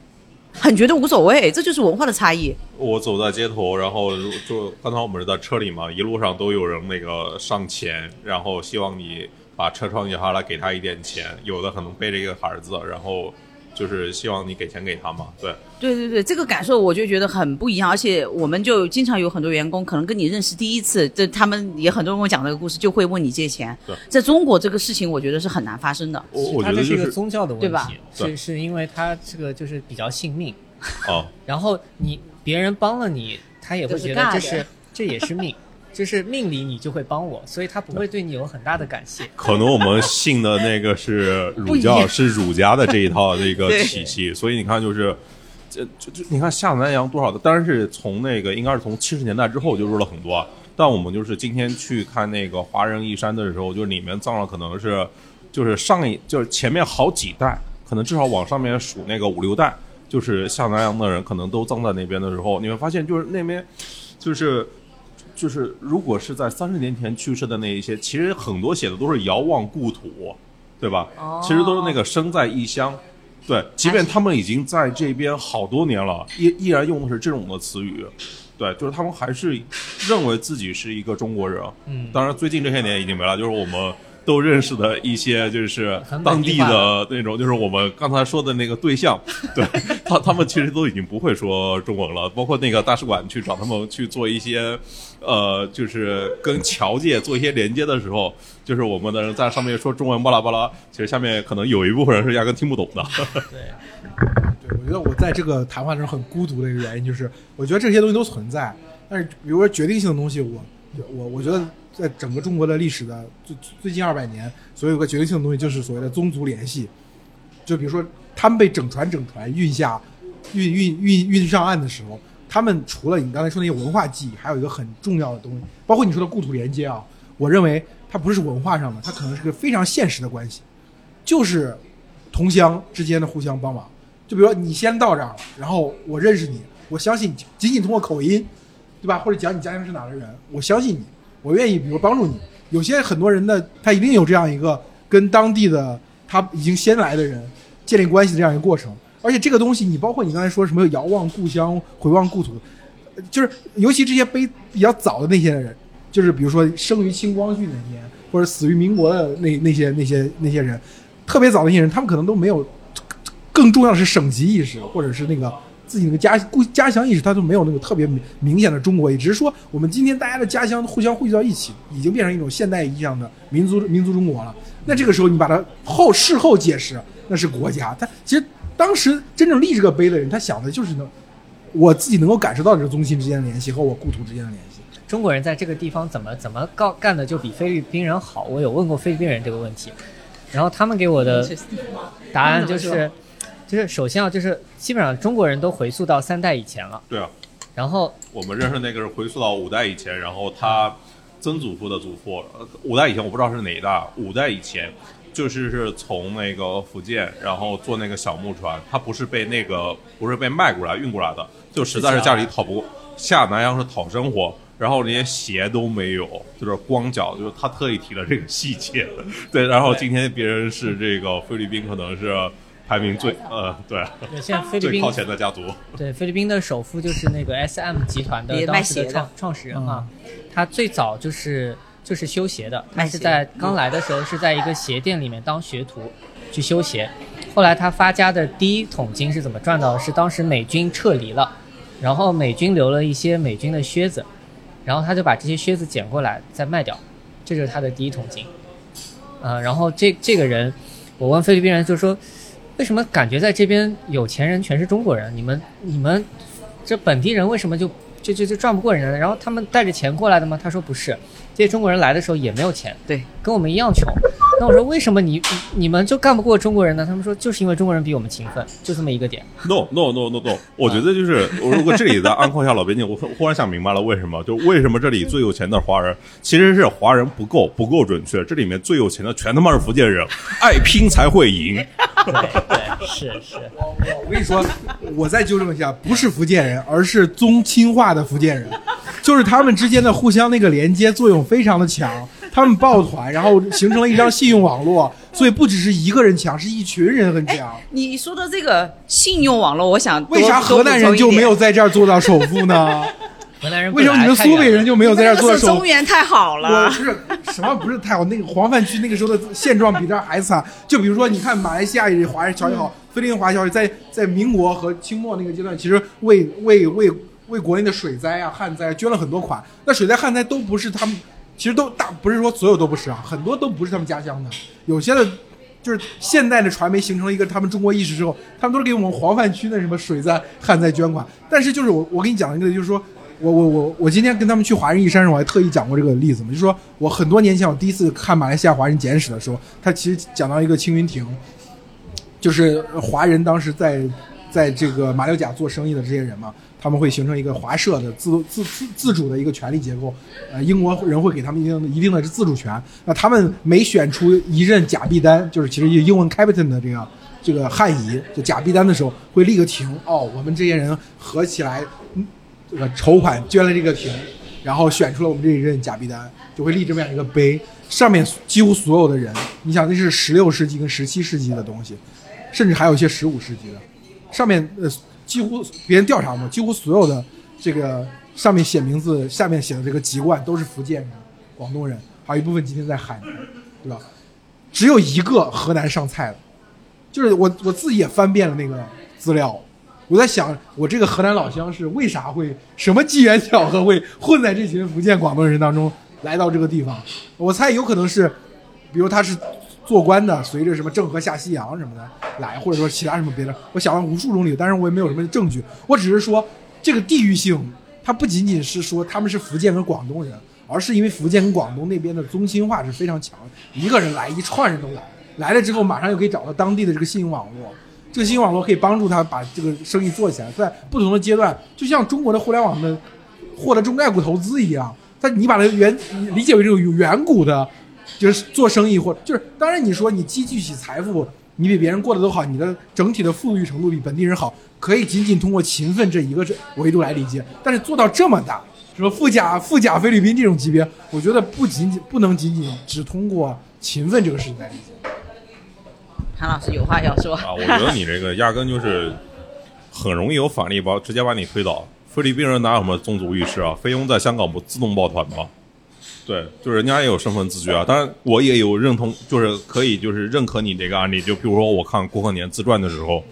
很觉得无所谓，这就是文化的差异。我走在街头，然后就刚才我们是在车里嘛，一路上都有人那个上前，然后希望你把车窗摇下来给他一点钱，有的可能背着一个孩子，然后。就是希望你给钱给他嘛，对，对对对，这个感受我就觉得很不一样，而且我们就经常有很多员工可能跟你认识第一次，这他们也很多人跟我讲这个故事，就会问你借钱。对，在中国这个事情我觉得是很难发生的。我我觉得是一个宗教的问题，对吧？是是因为他这个就是比较信命。哦。然后你别人帮了你，他也会觉得这是这也是命。就是命里你就会帮我，所以他不会对你有很大的感谢。可能我们信的那个是 儒教，是儒家的这一套那个 体系，所以你看，就是这就就你看下南洋多少的，当然是从那个应该是从七十年代之后就入了很多。但我们就是今天去看那个华人义山的时候，就是里面葬了可能是就是上一就是前面好几代，可能至少往上面数那个五六代，就是下南洋的人可能都葬在那边的时候，你会发现就是那边就是。就是如果是在三十年前去世的那一些，其实很多写的都是遥望故土，对吧？哦，其实都是那个生在异乡，对，即便他们已经在这边好多年了，依依然用的是这种的词语，对，就是他们还是认为自己是一个中国人。嗯，当然最近这些年已经没了，就是我们。都认识的一些就是当地的那种，就是我们刚才说的那个对象，对他他们其实都已经不会说中文了。包括那个大使馆去找他们去做一些，呃，就是跟侨界做一些连接的时候，就是我们的人在上面说中文巴拉巴拉，其实下面可能有一部分人是压根听不懂的。对，对我觉得我在这个谈话中很孤独的一个原因就是，我觉得这些东西都存在，但是比如说决定性的东西，我我我觉得。在整个中国的历史的最最近二百年，所有个决定性的东西就是所谓的宗族联系。就比如说，他们被整船整船运下、运运运运上岸的时候，他们除了你刚才说那些文化记忆，还有一个很重要的东西，包括你说的故土连接啊。我认为它不是文化上的，它可能是个非常现实的关系，就是同乡之间的互相帮忙。就比如说你先到这儿了，然后我认识你，我相信仅仅通过口音，对吧？或者讲你家乡是哪的人，我相信你。我愿意，比如帮助你。有些很多人呢，他一定有这样一个跟当地的他已经先来的人建立关系的这样一个过程。而且这个东西，你包括你刚才说什么遥望故乡、回望故土，就是尤其这些悲比较早的那些人，就是比如说生于清光绪那年，或者死于民国的那那些那些那些人，特别早的那些人，他们可能都没有更重要的是省级意识，或者是那个。自己那个家故家乡意识，他都没有那个特别明显的中国意，只是说我们今天大家的家乡互相汇聚到一起，已经变成一种现代意义上的民族民族中国了。那这个时候你把它后事后解释，那是国家。他其实当时真正立这个碑的人，他想的就是呢，我自己能够感受到这个宗亲之间的联系和我故土之间的联系。中国人在这个地方怎么怎么干干的就比菲律宾人好？我有问过菲律宾人这个问题，然后他们给我的答案就是，就是首先啊，就是基本上中国人都回溯到三代以前了，对啊，然后我们认识那个是回溯到五代以前，然后他曾祖父的祖父，呃五代以前我不知道是哪一代，五代以前就是是从那个福建，然后坐那个小木船，他不是被那个不是被卖过来运过来的，就实在是家里讨不过，下南洋是讨生活。然后连鞋都没有，就是光脚，就是他特意提了这个细节。对，然后今天别人是这个菲律宾，可能是排名最呃对。现在菲律宾最靠前的家族。对菲律宾的首富就是那个 S M 集团的当时的创创始人嘛，他最早就是就是修鞋的，他是在刚来的时候是在一个鞋店里面当学徒去修鞋，后来他发家的第一桶金是怎么赚到的？是当时美军撤离了，然后美军留了一些美军的靴子，然后他就把这些靴子捡过来再卖掉，这就是他的第一桶金。呃，然后这这个人，我问菲律宾人就说，为什么感觉在这边有钱人全是中国人？你们你们这本地人为什么就就就就赚不过人家？然后他们带着钱过来的吗？他说不是，这些中国人来的时候也没有钱，对，跟我们一样穷。那我说为什么你你你们就干不过中国人呢？他们说就是因为中国人比我们勤奋，就这么一个点。No no no no no，我觉得就是，如果这里在安扣下老边境，我忽然想明白了为什么，就为什么这里最有钱的华人其实是华人不够不够准确，这里面最有钱的全他妈是福建人，爱拼才会赢。对对是是，我跟你说，我再纠正一下，不是福建人，而是宗亲化的福建人，就是他们之间的互相那个连接作用非常的强，他们抱团，然后形成了一张信用网络，所以不只是一个人强，是一群人很强。你说的这个信用网络，我想为啥河南人就没有？在这儿做到首富呢？河南人为什么你们苏北人就没有在这儿做到首多补充一点那个是中原太好了不，是什么不是太好，那个黄泛区那个时候的现状比这儿还惨。就比如说，你看马来西亚也华人侨也好，菲律宾华侨也在在民国和清末那个阶段，其实为为为为国内的水灾啊、旱灾捐了很多款。那水灾、旱灾都不是他们，其实都大不是说所有都不是啊，很多都不是他们家乡的，有些的。就是现代的传媒形成了一个他们中国意识之后，他们都是给我们黄泛区的什么水灾、旱灾捐款。但是就是我我跟你讲一个，就是说我我我我今天跟他们去华人义山时候，我还特意讲过这个例子嘛，就是说我很多年前我第一次看马来西亚华人简史的时候，他其实讲到一个青云亭，就是华人当时在在这个马六甲做生意的这些人嘛，他们会形成一个华社的自自自自主的一个权力结构，呃，英国人会给他们一定的一定的自主权。那他们每选出一任假币单，就是其实英文 captain 的这个这个汉仪，就假币单的时候，会立个亭。哦，我们这些人合起来，这个筹款捐了这个亭，然后选出了我们这一任假币单，就会立这么样一个碑，上面几乎所有的人，你想那是十六世纪跟十七世纪的东西，甚至还有一些十五世纪的，上面呃几乎别人调查过，几乎所有的这个上面写名字，下面写的这个籍贯都是福建人、广东人，还有一部分今天在海南，对吧？只有一个河南上菜的，就是我我自己也翻遍了那个资料，我在想，我这个河南老乡是为啥会什么机缘巧合会混在这群福建、广东人当中来到这个地方？我猜有可能是，比如他是做官的，随着什么郑和下西洋什么的来，或者说其他什么别的，我想了无数种理由，但是我也没有什么证据，我只是说这个地域性，它不仅仅是说他们是福建跟广东人，而是因为福建跟广东那边的宗亲化是非常强，一个人来，一串人都来，来了之后马上就可以找到当地的这个信用网络。这个信用网络可以帮助他把这个生意做起来，在不同的阶段，就像中国的互联网的获得中概股投资一样，但你把它原理解为这种远古的，就是做生意或就是，当然你说你积聚起财富，你比别人过得都好，你的整体的富裕程度比本地人好，可以仅仅通过勤奋这一个维度来理解，但是做到这么大，什么富甲富甲菲律宾这种级别，我觉得不仅仅不能仅仅只通过勤奋这个事情来理解。韩老师有话要说。啊，我觉得你这个压根就是很容易有反力把直接把你推倒。菲律宾人哪有什么宗族意识啊？菲佣在香港不自动抱团吗？对，就是人家也有身份自觉啊。当然，我也有认同，就是可以就是认可你这个案例。就比如说，我看郭鹤年自传的时候，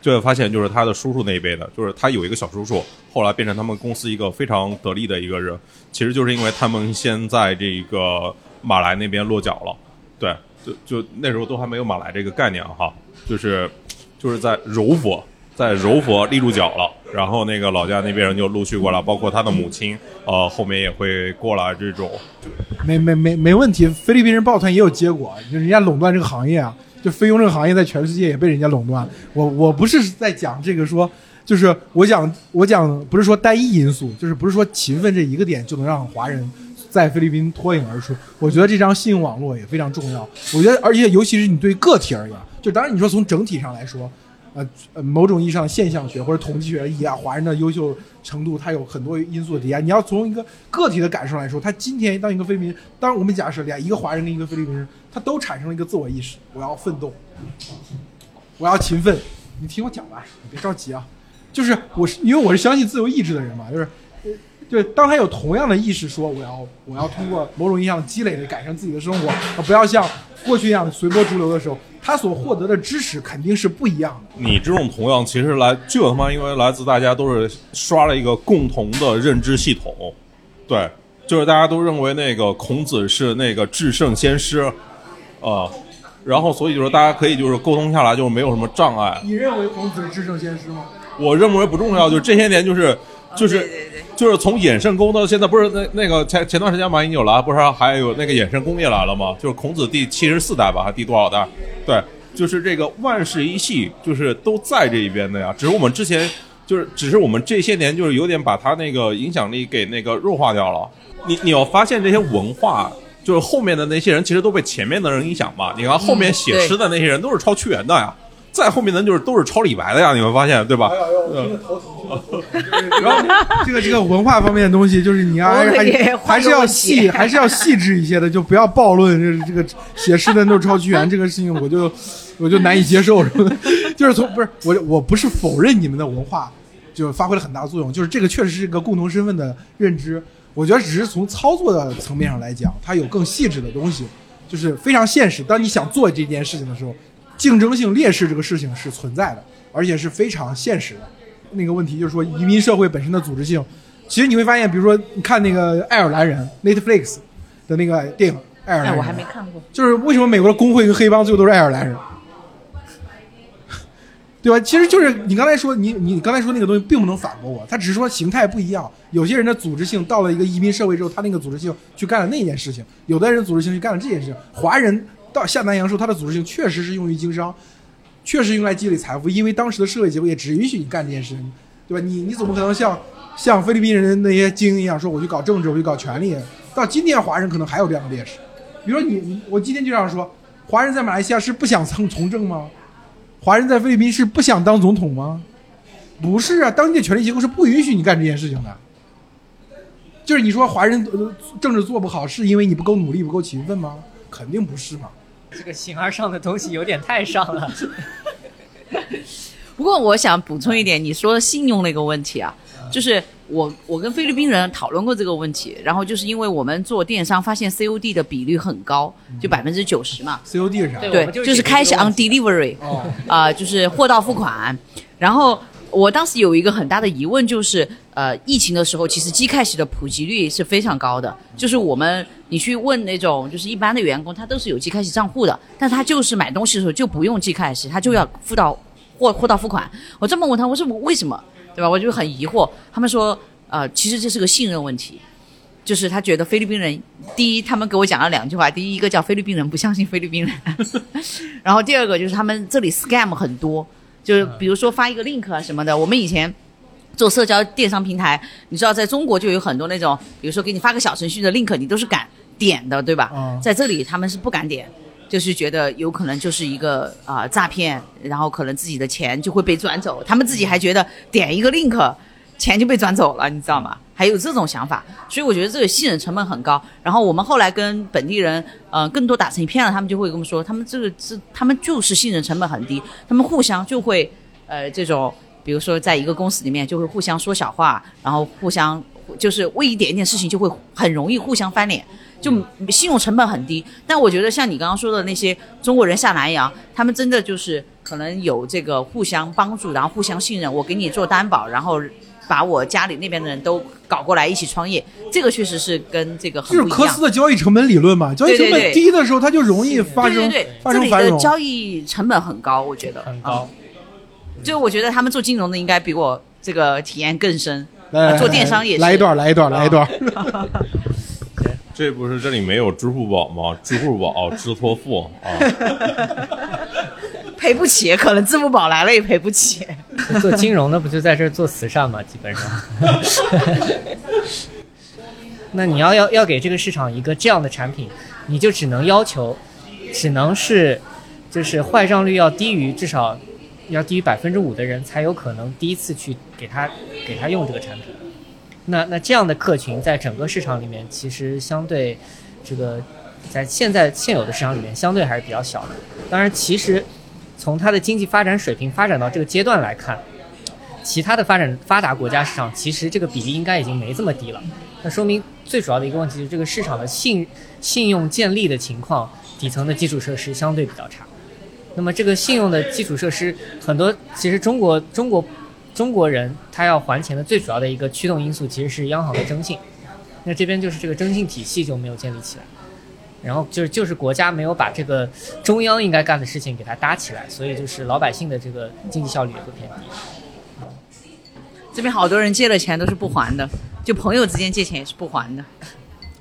就会发现，就是他的叔叔那一辈的，就是他有一个小叔叔，后来变成他们公司一个非常得力的一个人，其实就是因为他们先在这个马来那边落脚了。对，就就那时候都还没有马来这个概念哈，就是就是在柔佛，在柔佛立住脚了，然后那个老家那边人就陆续过来，包括他的母亲，呃，后面也会过来这种。没没没没问题，菲律宾人抱团也有结果，就人家垄断这个行业啊，就菲佣这个行业在全世界也被人家垄断。我我不是在讲这个说，就是我讲我讲不是说单一因素，就是不是说勤奋这一个点就能让华人在菲律宾脱颖而出。我觉得这张信用网络也非常重要。我觉得，而且尤其是你对个体而言，就当然你说从整体上来说。呃呃，某种意义上现象学或者统计学以啊，华人的优秀程度，它有很多因素的叠加。你要从一个个体的感受来说，他今天当一个菲律宾，当我们假设俩一个华人跟一个菲律宾人，他都产生了一个自我意识，我要奋斗，我要勤奋。你听我讲完，你别着急啊。就是我是因为我是相信自由意志的人嘛，就是，就当他有同样的意识，说我要我要通过某种意义上积累的改善自己的生活，而不要像过去一样随波逐流的时候。他所获得的知识肯定是不一样的。你这种同样，其实来就他妈因为来自大家都是刷了一个共同的认知系统，对，就是大家都认为那个孔子是那个至圣先师，啊，然后所以就是大家可以就是沟通下来就是没有什么障碍。你认为孔子是至圣先师吗？我认为不重要，就是这些年就是就是。就是从衍圣公到现在，不是那那个前前段时间马英九来，不是还有那个衍圣公也来了吗？就是孔子第七十四代吧，还第多少代？对，就是这个万世一系，就是都在这一边的呀。只是我们之前就是，只是我们这些年就是有点把他那个影响力给那个弱化掉了。你你要发现这些文化，就是后面的那些人其实都被前面的人影响嘛。你看后面写诗的那些人都是抄屈原的呀。再后面的就是都是抄李白的呀，你会发现，对吧？然后这个这个文化方面的东西，就是你要还还是要细，还是要细致一些的，就不要暴论这这个写诗的人都是抄屈原这个事情，我就我就难以接受，就是从不是我我不是否认你们的文化就发挥了很大作用，就是这个确实是一个共同身份的认知。我觉得只是从操作的层面上来讲，它有更细致的东西，就是非常现实。当你想做这件事情的时候。竞争性劣势这个事情是存在的，而且是非常现实的。那个问题就是说，移民社会本身的组织性，其实你会发现，比如说你看那个爱尔兰人 Netflix 的那个电影《爱尔兰人》，我还没看过。就是为什么美国的工会跟黑帮最后都是爱尔兰人，对吧？其实就是你刚才说，你你刚才说那个东西并不能反驳我，他只是说形态不一样。有些人的组织性到了一个移民社会之后，他那个组织性去干了那件事情；有的人组织性去干了这件事情。华人。到下南洋时候，它的组织性确实是用于经商，确实用来积累财富，因为当时的社会结构也只允许你干这件事，对吧？你你怎么可能像像菲律宾人那些精英一样说我去搞政治，我去搞权力？到今天华人可能还有这样的劣势，比如说你我今天就这样说，华人在马来西亚是不想从从政吗？华人在菲律宾是不想当总统吗？不是啊，当地的权力结构是不允许你干这件事情的。就是你说华人政治做不好，是因为你不够努力、不够勤奋吗？肯定不是嘛。这个形而上的东西有点太上了。不过我想补充一点，你说信用那个问题啊，就是我我跟菲律宾人讨论过这个问题，然后就是因为我们做电商发现 COD 的比率很高，就百分之九十嘛。COD 是啥？对，就是开 on delivery，啊，就是货到付款，然后。我当时有一个很大的疑问，就是呃，疫情的时候，其实 G Cash 的普及率是非常高的。就是我们你去问那种就是一般的员工，他都是有 G Cash 账户的，但他就是买东西的时候就不用 G Cash，他就要付到货货到付款。我这么问他，我说我为什么？对吧？我就很疑惑。他们说，呃，其实这是个信任问题，就是他觉得菲律宾人，第一，他们给我讲了两句话，第一一个叫菲律宾人不相信菲律宾人，然后第二个就是他们这里 scam 很多。就是比如说发一个 link 啊什么的，我们以前做社交电商平台，你知道在中国就有很多那种，比如说给你发个小程序的 link，你都是敢点的，对吧？在这里他们是不敢点，就是觉得有可能就是一个啊诈骗，然后可能自己的钱就会被转走，他们自己还觉得点一个 link。钱就被转走了，你知道吗？还有这种想法，所以我觉得这个信任成本很高。然后我们后来跟本地人，呃，更多打成一片了，他们就会跟我们说，他们这个是他们就是信任成本很低，他们互相就会，呃，这种，比如说在一个公司里面就会互相说小话，然后互相就是为一点点事情就会很容易互相翻脸，就信用成本很低。但我觉得像你刚刚说的那些中国人下南洋，他们真的就是可能有这个互相帮助，然后互相信任，我给你做担保，然后。把我家里那边的人都搞过来一起创业，这个确实是跟这个很就是科斯的交易成本理论嘛，交易成本低的时候，它就容易发生发生这里的交易成本很高，我觉得很高。就我觉得他们做金融的应该比我这个体验更深。来来做电商也是来一段，来一段，来一段。这不是这里没有支付宝吗？支付宝、支托付啊，赔不起，可能支付宝来了也赔不起。做金融的不就在这做慈善吗？基本上。那你要要要给这个市场一个这样的产品，你就只能要求，只能是，就是坏账率要低于至少要低于百分之五的人才有可能第一次去给他给他用这个产品。那那这样的客群在整个市场里面，其实相对这个在现在现有的市场里面相对还是比较小的。当然，其实从它的经济发展水平发展到这个阶段来看，其他的发展发达国家市场其实这个比例应该已经没这么低了。那说明最主要的一个问题就是这个市场的信信用建立的情况，底层的基础设施相对比较差。那么这个信用的基础设施很多，其实中国中国中国人他要还钱的最主要的一个驱动因素其实是央行的征信。那这边就是这个征信体系就没有建立起来，然后就是就是国家没有把这个中央应该干的事情给它搭起来，所以就是老百姓的这个经济效率也会偏低。这边好多人借了钱都是不还的，就朋友之间借钱也是不还的，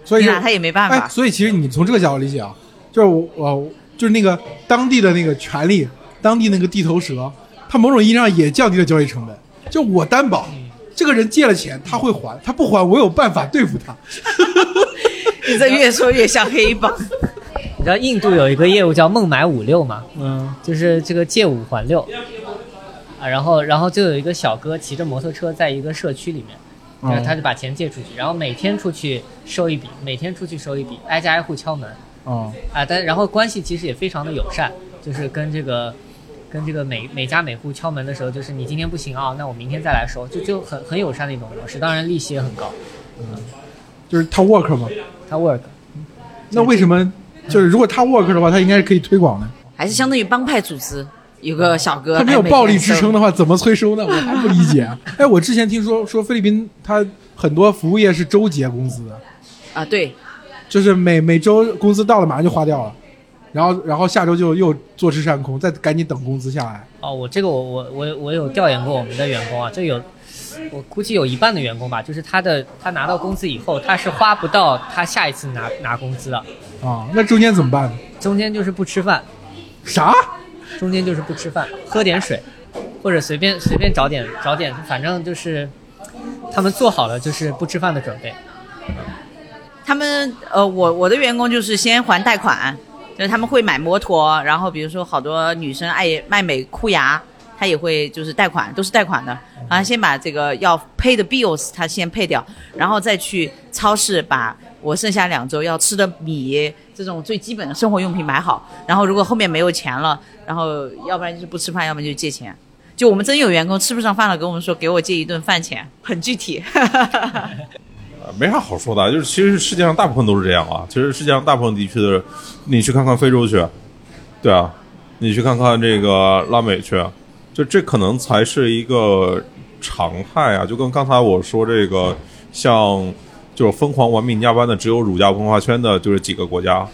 所以你拿他也没办哎，法。所以其实你从这个角度理解啊，就是我我就是那个当地的那个权利，当地那个地头蛇，它某种意义上也降低了交易成本。就我担保，这个人借了钱他会还，他不还我有办法对付他。你这越说越像黑帮。你知道印度有一个业务叫孟买五六吗？嗯就是这个借五还六，啊，然后然后就有一个小哥骑着摩托车在一个社区里面，然后他就把钱借出去，然后每天出去收一笔，每天出去收一笔，挨家挨户敲门，哦啊，但然后关系其实也非常的友善，就是跟这个跟这个每每家每户敲门的时候，就是你今天不行啊，那我明天再来收，就就很很友善的一种模式，当然利息也很高，嗯就是他 work 吗？他 work。那为什么就是如果他 work 的话，他应该是可以推广的。还是相当于帮派组织，有个小哥，他没有暴力支撑的话，怎么催收呢？我还不理解。啊 哎，我之前听说说菲律宾他很多服务业是周结工资的，啊，对，就是每每周工资到了马上就花掉了，然后然后下周就又坐吃山空，再赶紧等工资下来。哦，我这个我我我我有调研过我们的员工啊，这有我估计有一半的员工吧，就是他的他拿到工资以后，他是花不到他下一次拿拿工资的，啊，那中间怎么办呢？中间就是不吃饭，啥？中间就是不吃饭，喝点水，或者随便随便找点找点，反正就是他们做好了就是不吃饭的准备。他们呃，我我的员工就是先还贷款，就是他们会买摩托，然后比如说好多女生爱卖美裤牙，他也会就是贷款，都是贷款的，然后先把这个要 pay 的 bills 他先配掉，然后再去超市把我剩下两周要吃的米这种最基本的生活用品买好，然后如果后面没有钱了，然后要不然就是不吃饭，要不然就借钱。就我们真有员工吃不上饭了，跟我们说给我借一顿饭钱，很具体。没啥好说的，就是其实世界上大部分都是这样啊。其实世界上大部分地区的，你去看看非洲去，对啊，你去看看这个拉美去，就这可能才是一个常态啊。就跟刚才我说这个，像就是疯狂玩命加班的只有儒家文化圈的，就是几个国家。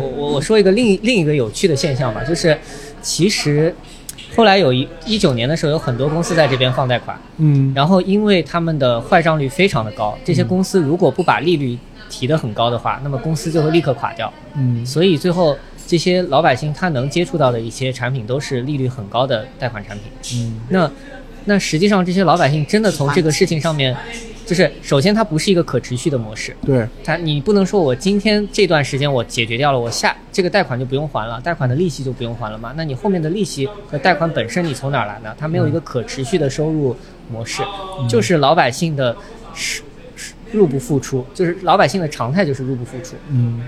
我我我说一个另另一个有趣的现象吧，就是其实后来有一一九年的时候，有很多公司在这边放贷款，嗯然后因为他们的坏账率非常的高，这些公司如果不把利率提得很高的话，那么公司就会立刻垮掉。嗯所以最后这些老百姓他能接触到的一些产品都是利率很高的贷款产品。嗯那那实际上这些老百姓真的从这个事情上面，就是首先它不是一个可持续的模式，对，它你不能说我今天这段时间我解决掉了，我下这个贷款就不用还了，贷款的利息就不用还了嘛？那你后面的利息和贷款本身你从哪儿来呢？它没有一个可持续的收入模式，就是老百姓的是是入不敷出，就是老百姓的常态就是入不敷出。嗯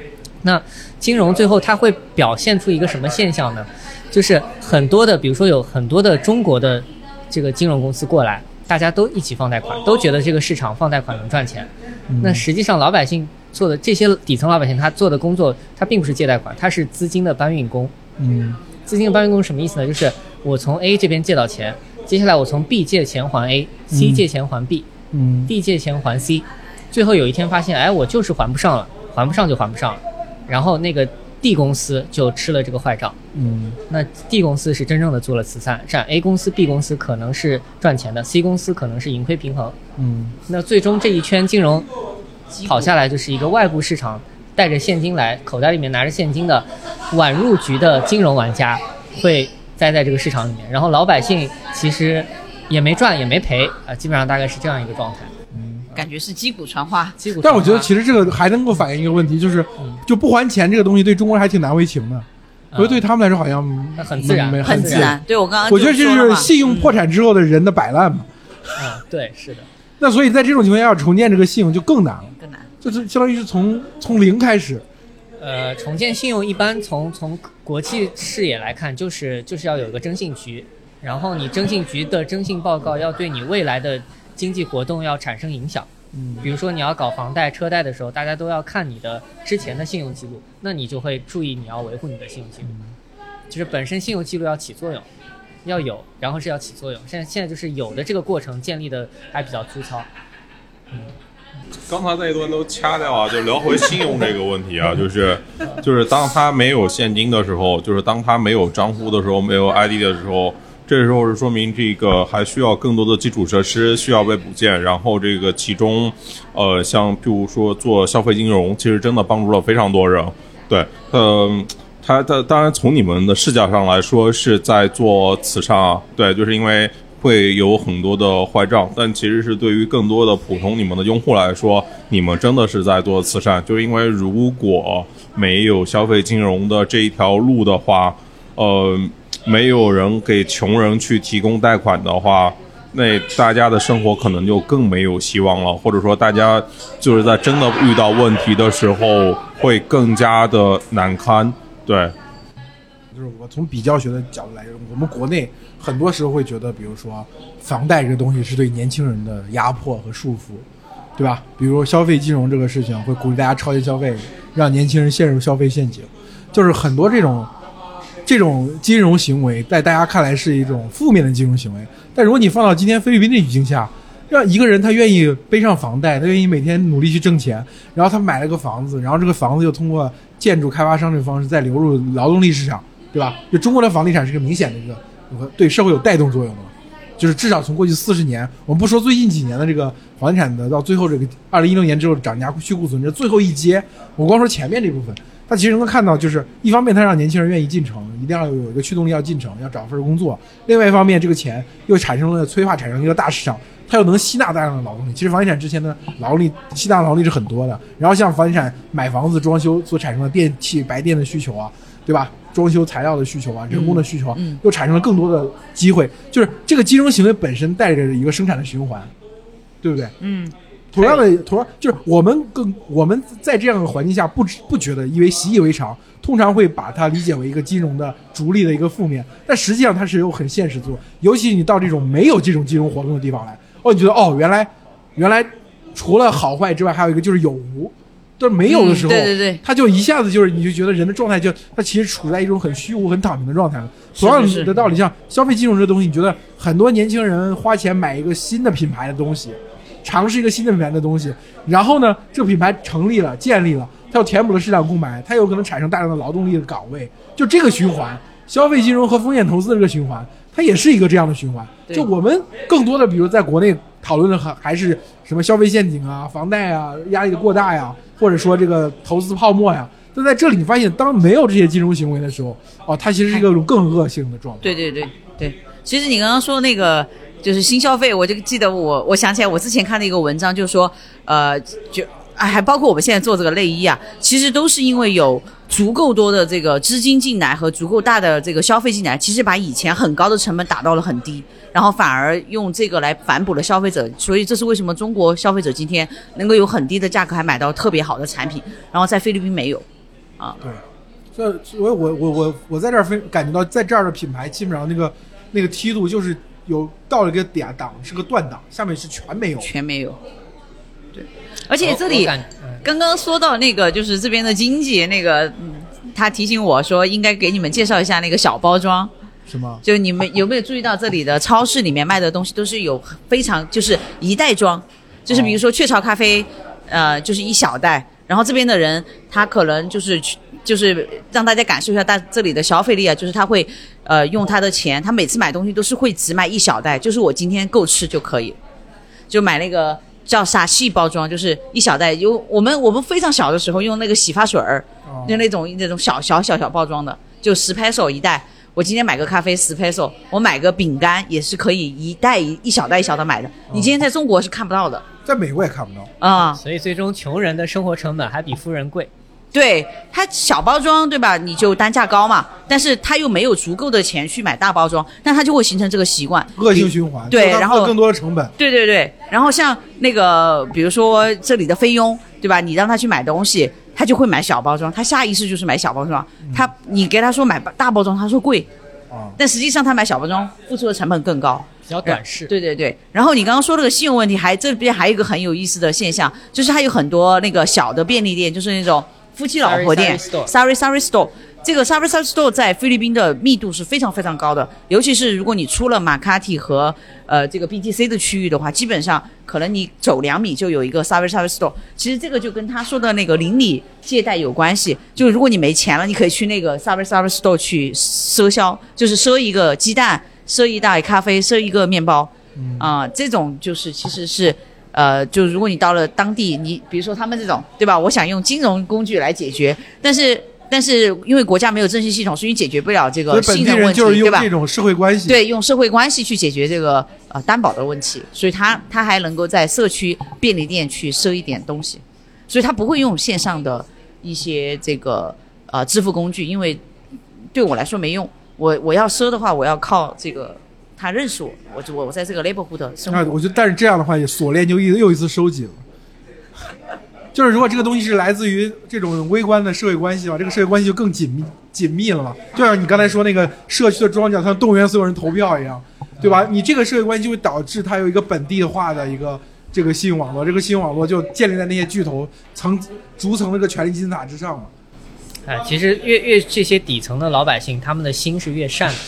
那金融最后它会表现出一个什么现象呢？就是很多的，比如说有很多的中国的这个金融公司过来，大家都一起放贷款，都觉得这个市场放贷款能赚钱。那实际上老百姓做的这些底层老百姓他做的工作，他并不是借贷款，他是资金的搬运工。嗯资金的搬运工是什么意思呢？就是我从 A 这边借到钱，接下来我从 B 借钱还 A，C 嗯借钱还 B，嗯 D 借钱还 C，最后有一天发现，哎，我就是还不上了，还不上就还不上了。然后那个 D 公司就吃了这个坏账。嗯那 D 公司是真正的做了慈善，这样 A 公司、B 公司可能是赚钱的，C 公司可能是盈亏平衡。嗯那最终这一圈金融跑下来，就是一个外部市场带着现金来，口袋里面拿着现金的晚入局的金融玩家会栽在这个市场里面，然后老百姓其实也没赚也没赔啊、基本上大概是这样一个状态。感觉是击鼓传花。击鼓但我觉得其实这个还能够反映一个问题，就是嗯就不还钱这个东西对中国人还挺难为情的，所以对他们来说好像那很自然很自然。对我刚刚我觉得这是信用破产之后的人的摆烂嘛。嗯，对，是的。那所以在这种情况下，要重建这个信用就更难了，更难。就是相当于是从从零开始。呃，重建信用一般从从国际视野来看，就是就是要有一个征信局，然后你征信局的征信报告要对你未来的经济活动要产生影响。嗯比如说你要搞房贷、车贷的时候，大家都要看你的之前的信用记录，那你就会注意你要维护你的信用记录，就是本身信用记录要起作用，要有，然后是要起作用。现在现在就是有的这个过程建立的还比较粗糙。嗯刚才那一段都掐掉啊，就聊回信用这个问题啊，就是就是当他没有现金的时候，就是当他没有账户的时候，没有 ID 的时候，这时候是说明这个还需要更多的基础设施需要被补建，然后这个其中，呃，像比如说做消费金融，其实真的帮助了非常多人，对，嗯。他他当然从你们的视角上来说是在做慈善啊，对，就是因为会有很多的坏账，但其实是对于更多的普通你们的用户来说，你们真的是在做慈善，就是因为如果没有消费金融的这一条路的话，呃，没有人给穷人去提供贷款的话。那大家的生活可能就更没有希望了，或者说大家就是在真的遇到问题的时候会更加的难堪。对，就是我从比较学的角度来说，我们国内很多时候会觉得，比如说房贷这个东西是对年轻人的压迫和束缚，对吧？比如消费金融这个事情会鼓励大家超前消费，让年轻人陷入消费陷阱，就是很多这种这种金融行为在大家看来是一种负面的金融行为，但如果你放到今天菲律宾的语境下，让一个人他愿意背上房贷，他愿意每天努力去挣钱，然后他买了个房子，然后这个房子又通过建筑开发商这个方式再流入劳动力市场，对吧？就中国的房地产是个明显的一个对社会有带动作用的，就是至少从过去四十年，我们不说最近几年的这个房地产的到最后这个二零一六年之后涨价去库存这最后一阶，我光说前面这部分，它其实能看到就是一方面它让年轻人愿意进城，一定要有一个驱动力要进城，要找份工作；另外一方面，这个钱又产生了催化，产生一个大市场。它又能吸纳大量的劳动力。其实房地产之前的劳动力吸纳劳动力是很多的。然后像房地产买房子装修所产生的电器白电的需求啊，对吧？装修材料的需求啊，人工的需求啊，嗯又产生了更多的机会。就是这个金融行为本身带着一个生产的循环，对不对？嗯，同样的，同样就是我们更我们在这样的环境下不知不觉得，因为习以为常，通常会把它理解为一个金融的逐利的一个负面，但实际上它是有很现实作用。尤其你到这种没有这种金融活动的地方来，哦，你觉得哦，原来原来除了好坏之外，还有一个就是有无，就是没有的时候，嗯对对对他就一下子就是你就觉得人的状态就他其实处在一种很虚无、很躺平的状态了。同样的道理，像消费金融这东西，你觉得很多年轻人花钱买一个新的品牌的东西，尝试一个新的品牌的东西，然后呢，这个品牌成立了、建立了，它又填补了市场空白，它有可能产生大量的劳动力的岗位，就这个循环，消费金融和风险投资的这个循环，它也是一个这样的循环。就我们更多的，比如在国内讨论的还还是什么消费陷阱啊、房贷啊、压力过大呀，或者说这个投资泡沫呀。但在这里，你发现当没有这些金融行为的时候，哦，它其实是一个更恶性的状态。对对对对。其实你刚刚说那个就是新消费，我就记得我我想起来我之前看的一个文章，就说呃就。还包括我们现在做这个内衣啊，其实都是因为有足够多的这个资金进来和足够大的这个消费进来，其实把以前很高的成本打到了很低，然后反而用这个来反哺了消费者。所以这是为什么中国消费者今天能够有很低的价格还买到特别好的产品，然后在菲律宾没有啊。对，所以所以我我我我在这儿分感觉到，在这儿的品牌基本上那个那个梯度就是有到了一个点档是个断档，下面是全没有。全没有。对，而且这里刚刚说到那个，就是这边的经济，那个、嗯他提醒我说，应该给你们介绍一下那个小包装。什么？就你们有没有注意到这里的超市里面卖的东西都是有非常就是一袋装，就是比如说雀巢咖啡，呃，就是一小袋。然后这边的人他可能就是去就是让大家感受一下大这里的消费力啊，就是他会呃用他的钱，他每次买东西都是会只买一小袋，就是我今天够吃就可以，就买那个叫傻细包装，就是一小袋。有我们我们非常小的时候用那个洗发水儿，哦就那种那种小小小小包装的，就十 peso 一袋。我今天买个咖啡十 peso，我买个饼干也是可以一袋一一小袋一小袋买的。你今天在中国是看不到的在美国也看不到。啊、所以最终穷人的生活成本还比富人贵。对它小包装对吧？你就单价高嘛，但是他又没有足够的钱去买大包装，那他就会形成这个习惯，恶性循环，对然后更多的成本。对对对，然后像那个，比如说这里的菲佣，对吧？你让他去买东西，他就会买小包装，他下意识就是买小包装。他你给他说买大包装，他说贵，啊，但实际上他买小包装付出的成本更高。比较短视。对对对，然后你刚刚说那个信用问题，还这边还有一个很有意思的现象，就是它有很多那个小的便利店，就是那种夫妻老婆店 Store，Sorry Sorry Store。这个 Sorry Sorry Store 在菲律宾的密度是非常非常高的，尤其是如果你出了马卡蒂和呃这个 BTC 的区域的话，基本上可能你走两米就有一个 Sorry Sorry Store。其实这个就跟他说的那个邻里借贷有关系，就如果你没钱了，你可以去那个 Sorry Sorry Store 去赊销，就是赊一个鸡蛋，赊一袋咖啡，赊一个面包。啊、这种就是其实是，呃，就如果你到了当地，你比如说他们这种，对吧？我想用金融工具来解决，但是但是因为国家没有征信系统，所以解决不了这个信任问题，对吧这？种社会关系，对，用社会关系去解决这个呃担保的问题，所以他他还能够在社区便利店去赊一点东西，所以他不会用线上的一些这个呃支付工具，因为对我来说没用。我我要赊的话，我要靠这个他认识我，我就我我在这个 neighborhood 生啊，活。我觉得，但是这样的话，也锁链就一又一次收紧了。就是如果这个东西是来自于这种微观的社会关系的话，这个社会关系就更紧密紧密了嘛。就像你刚才说那个社区的庄稼，像动员所有人投票一样，对吧？你这个社会关系就会导致它有一个本地化的一个这个信用网络，这个信用网络就建立在那些巨头层逐层那个权力金字塔之上嘛。哎，其实越越这些底层的老百姓，他们的心是越善的。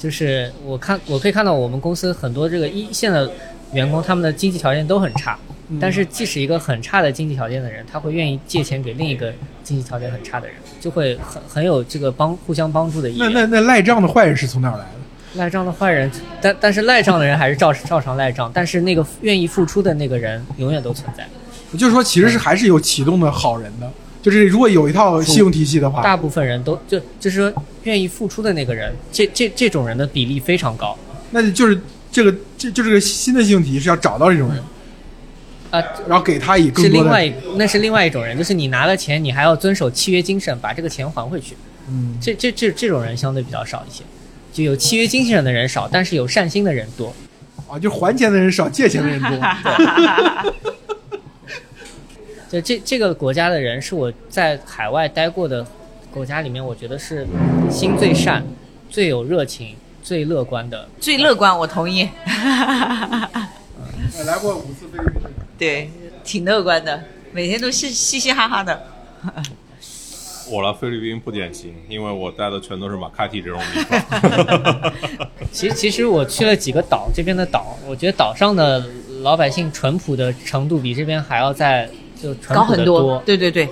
就是我看我可以看到我们公司很多这个一线的员工，他们的经济条件都很差，嗯但是即使一个很差的经济条件的人，他会愿意借钱给另一个经济条件很差的人，就会很很有这个帮互相帮助的意义。那那那赖账的坏人是从哪儿来的？赖账的坏人，但但是赖账的人还是照 照常赖账，但是那个愿意付出的那个人永远都存在。就是说，其实是还是有启动的好人的。就是如果有一套信用体系的话，大部分人都就就是说愿意付出的那个人，这这这种人的比例非常高。那就是这个这就这个新的信用体系是要找到这种人，啊，然后给他以更是多的另外一那是另外一种人，就是你拿了钱，你还要遵守契约精神，把这个钱还回去。嗯，这这这这种人相对比较少一些，就有契约精神的人少，但是有善心的人多。啊，就还钱的人少，借钱的人多。就这这个国家的人是我在海外待过的国家里面，我觉得是心最善、最有热情、最乐观的。最乐观，我同意。来过五次菲律宾，对，挺乐观的，每天都嘻嘻嘻哈哈的。我来菲律宾不典型，因为我待的全都是马卡蒂这种地方。其实其实我去了几个岛，这边的岛，我觉得岛上的老百姓淳朴的程度比这边还要在就高很多，对对对，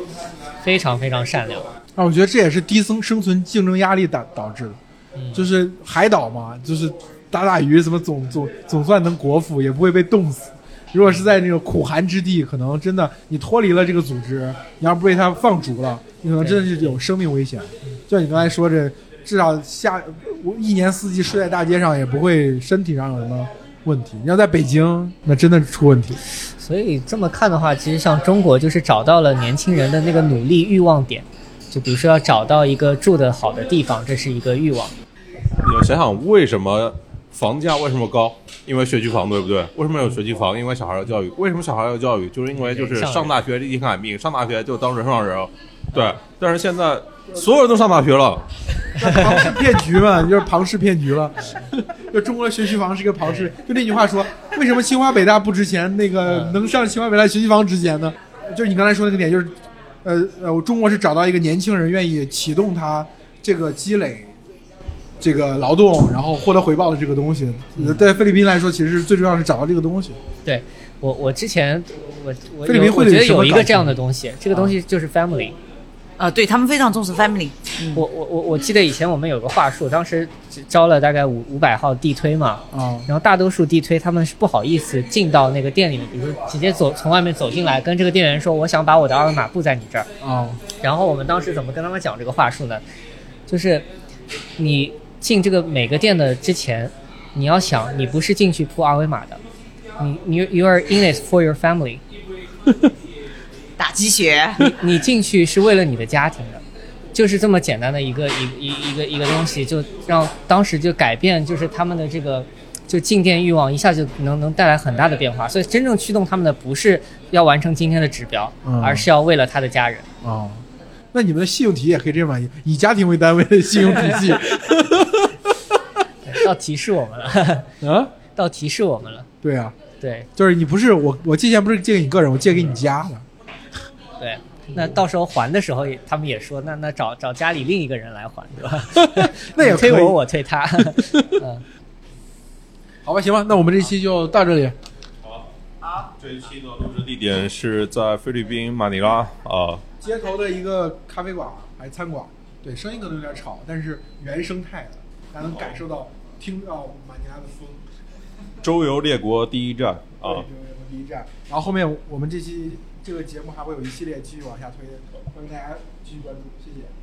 非常非常善良。啊，我觉得这也是低生生存竞争压力导导致的，嗯就是海岛嘛，就是打打鱼怎么总总总算能果腹，也不会被冻死。如果是在那种苦寒之地，可能真的你脱离了这个组织，你要不被他放逐了，你可能真的是有生命危险。就像你刚才说这，至少下我一年四季睡在大街上也不会身体上有什么问题。你要在北京，那真的是出问题。所以这么看的话，其实像中国就是找到了年轻人的那个努力欲望点，就比如说要找到一个住的好的地方，这是一个欲望。你要想想为什么房价为什么高？因为学区房，对不对？为什么有学区房？因为小孩要教育。为什么小孩要教育？就是因为就是上大学立即看病，上大学就当人上人。对，但是现在所有人都上大学了，庞氏骗局嘛，就是庞氏骗局了。就中国的学区房是一个庞氏，就那句话说，为什么清华北大不值钱？那个嗯能上清华北大学区房值钱呢？就是你刚才说那个点，就是，呃呃，中国是找到一个年轻人愿意启动他这个积累。这个劳动，然后获得回报的这个东西，嗯在菲律宾来说，其实最重要是找到这个东西。对我我之前我我菲律宾有我觉得会有什么感受有一个这样的东西，这个东西就是 family。呃，对他们非常重视 family。我我我我记得以前我们有个话术，当时只招了大概五五百号地推嘛，啊然后大多数地推他们是不好意思进到那个店里面，比如说直接走从外面走进来，跟这个店员说我想把我的二维码布在你这儿。啊然后我们当时怎么跟他们讲这个话术呢？就是你进这个每个店的之前，你要想你不是进去铺二维码的，你你 you are in it for your family，打鸡血，你你进去是为了你的家庭的，就是这么简单的一个一一一个一个东西，就让当时就改变就是他们的这个。就进店欲望一下就能能带来很大的变化，所以真正驱动他们的不是要完成今天的指标，嗯而是要为了他的家人。哦！那你们的信用体系也可以这么以家庭为单位的信用体系对到提示我们了，啊？到提示我们了。对啊，对就是你不是我，我借钱不是借给你个人，我借给你家的。对，那到时候还的时候也，他们也说，那那找找家里另一个人来还，对吧？那也可以你推我，我推他。嗯，好吧，行吧，那我们这期就到这里。这一期的录制地点是在菲律宾马尼拉啊、街头的一个咖啡馆还是餐馆，对，声音可能有点吵，但是原生态的，大家能感受到、听到马尼拉的风。周游列国第一站，啊。周游列国第一站。然后后面我们这期这个节目还会有一系列继续往下推，欢迎大家继续关注，谢谢。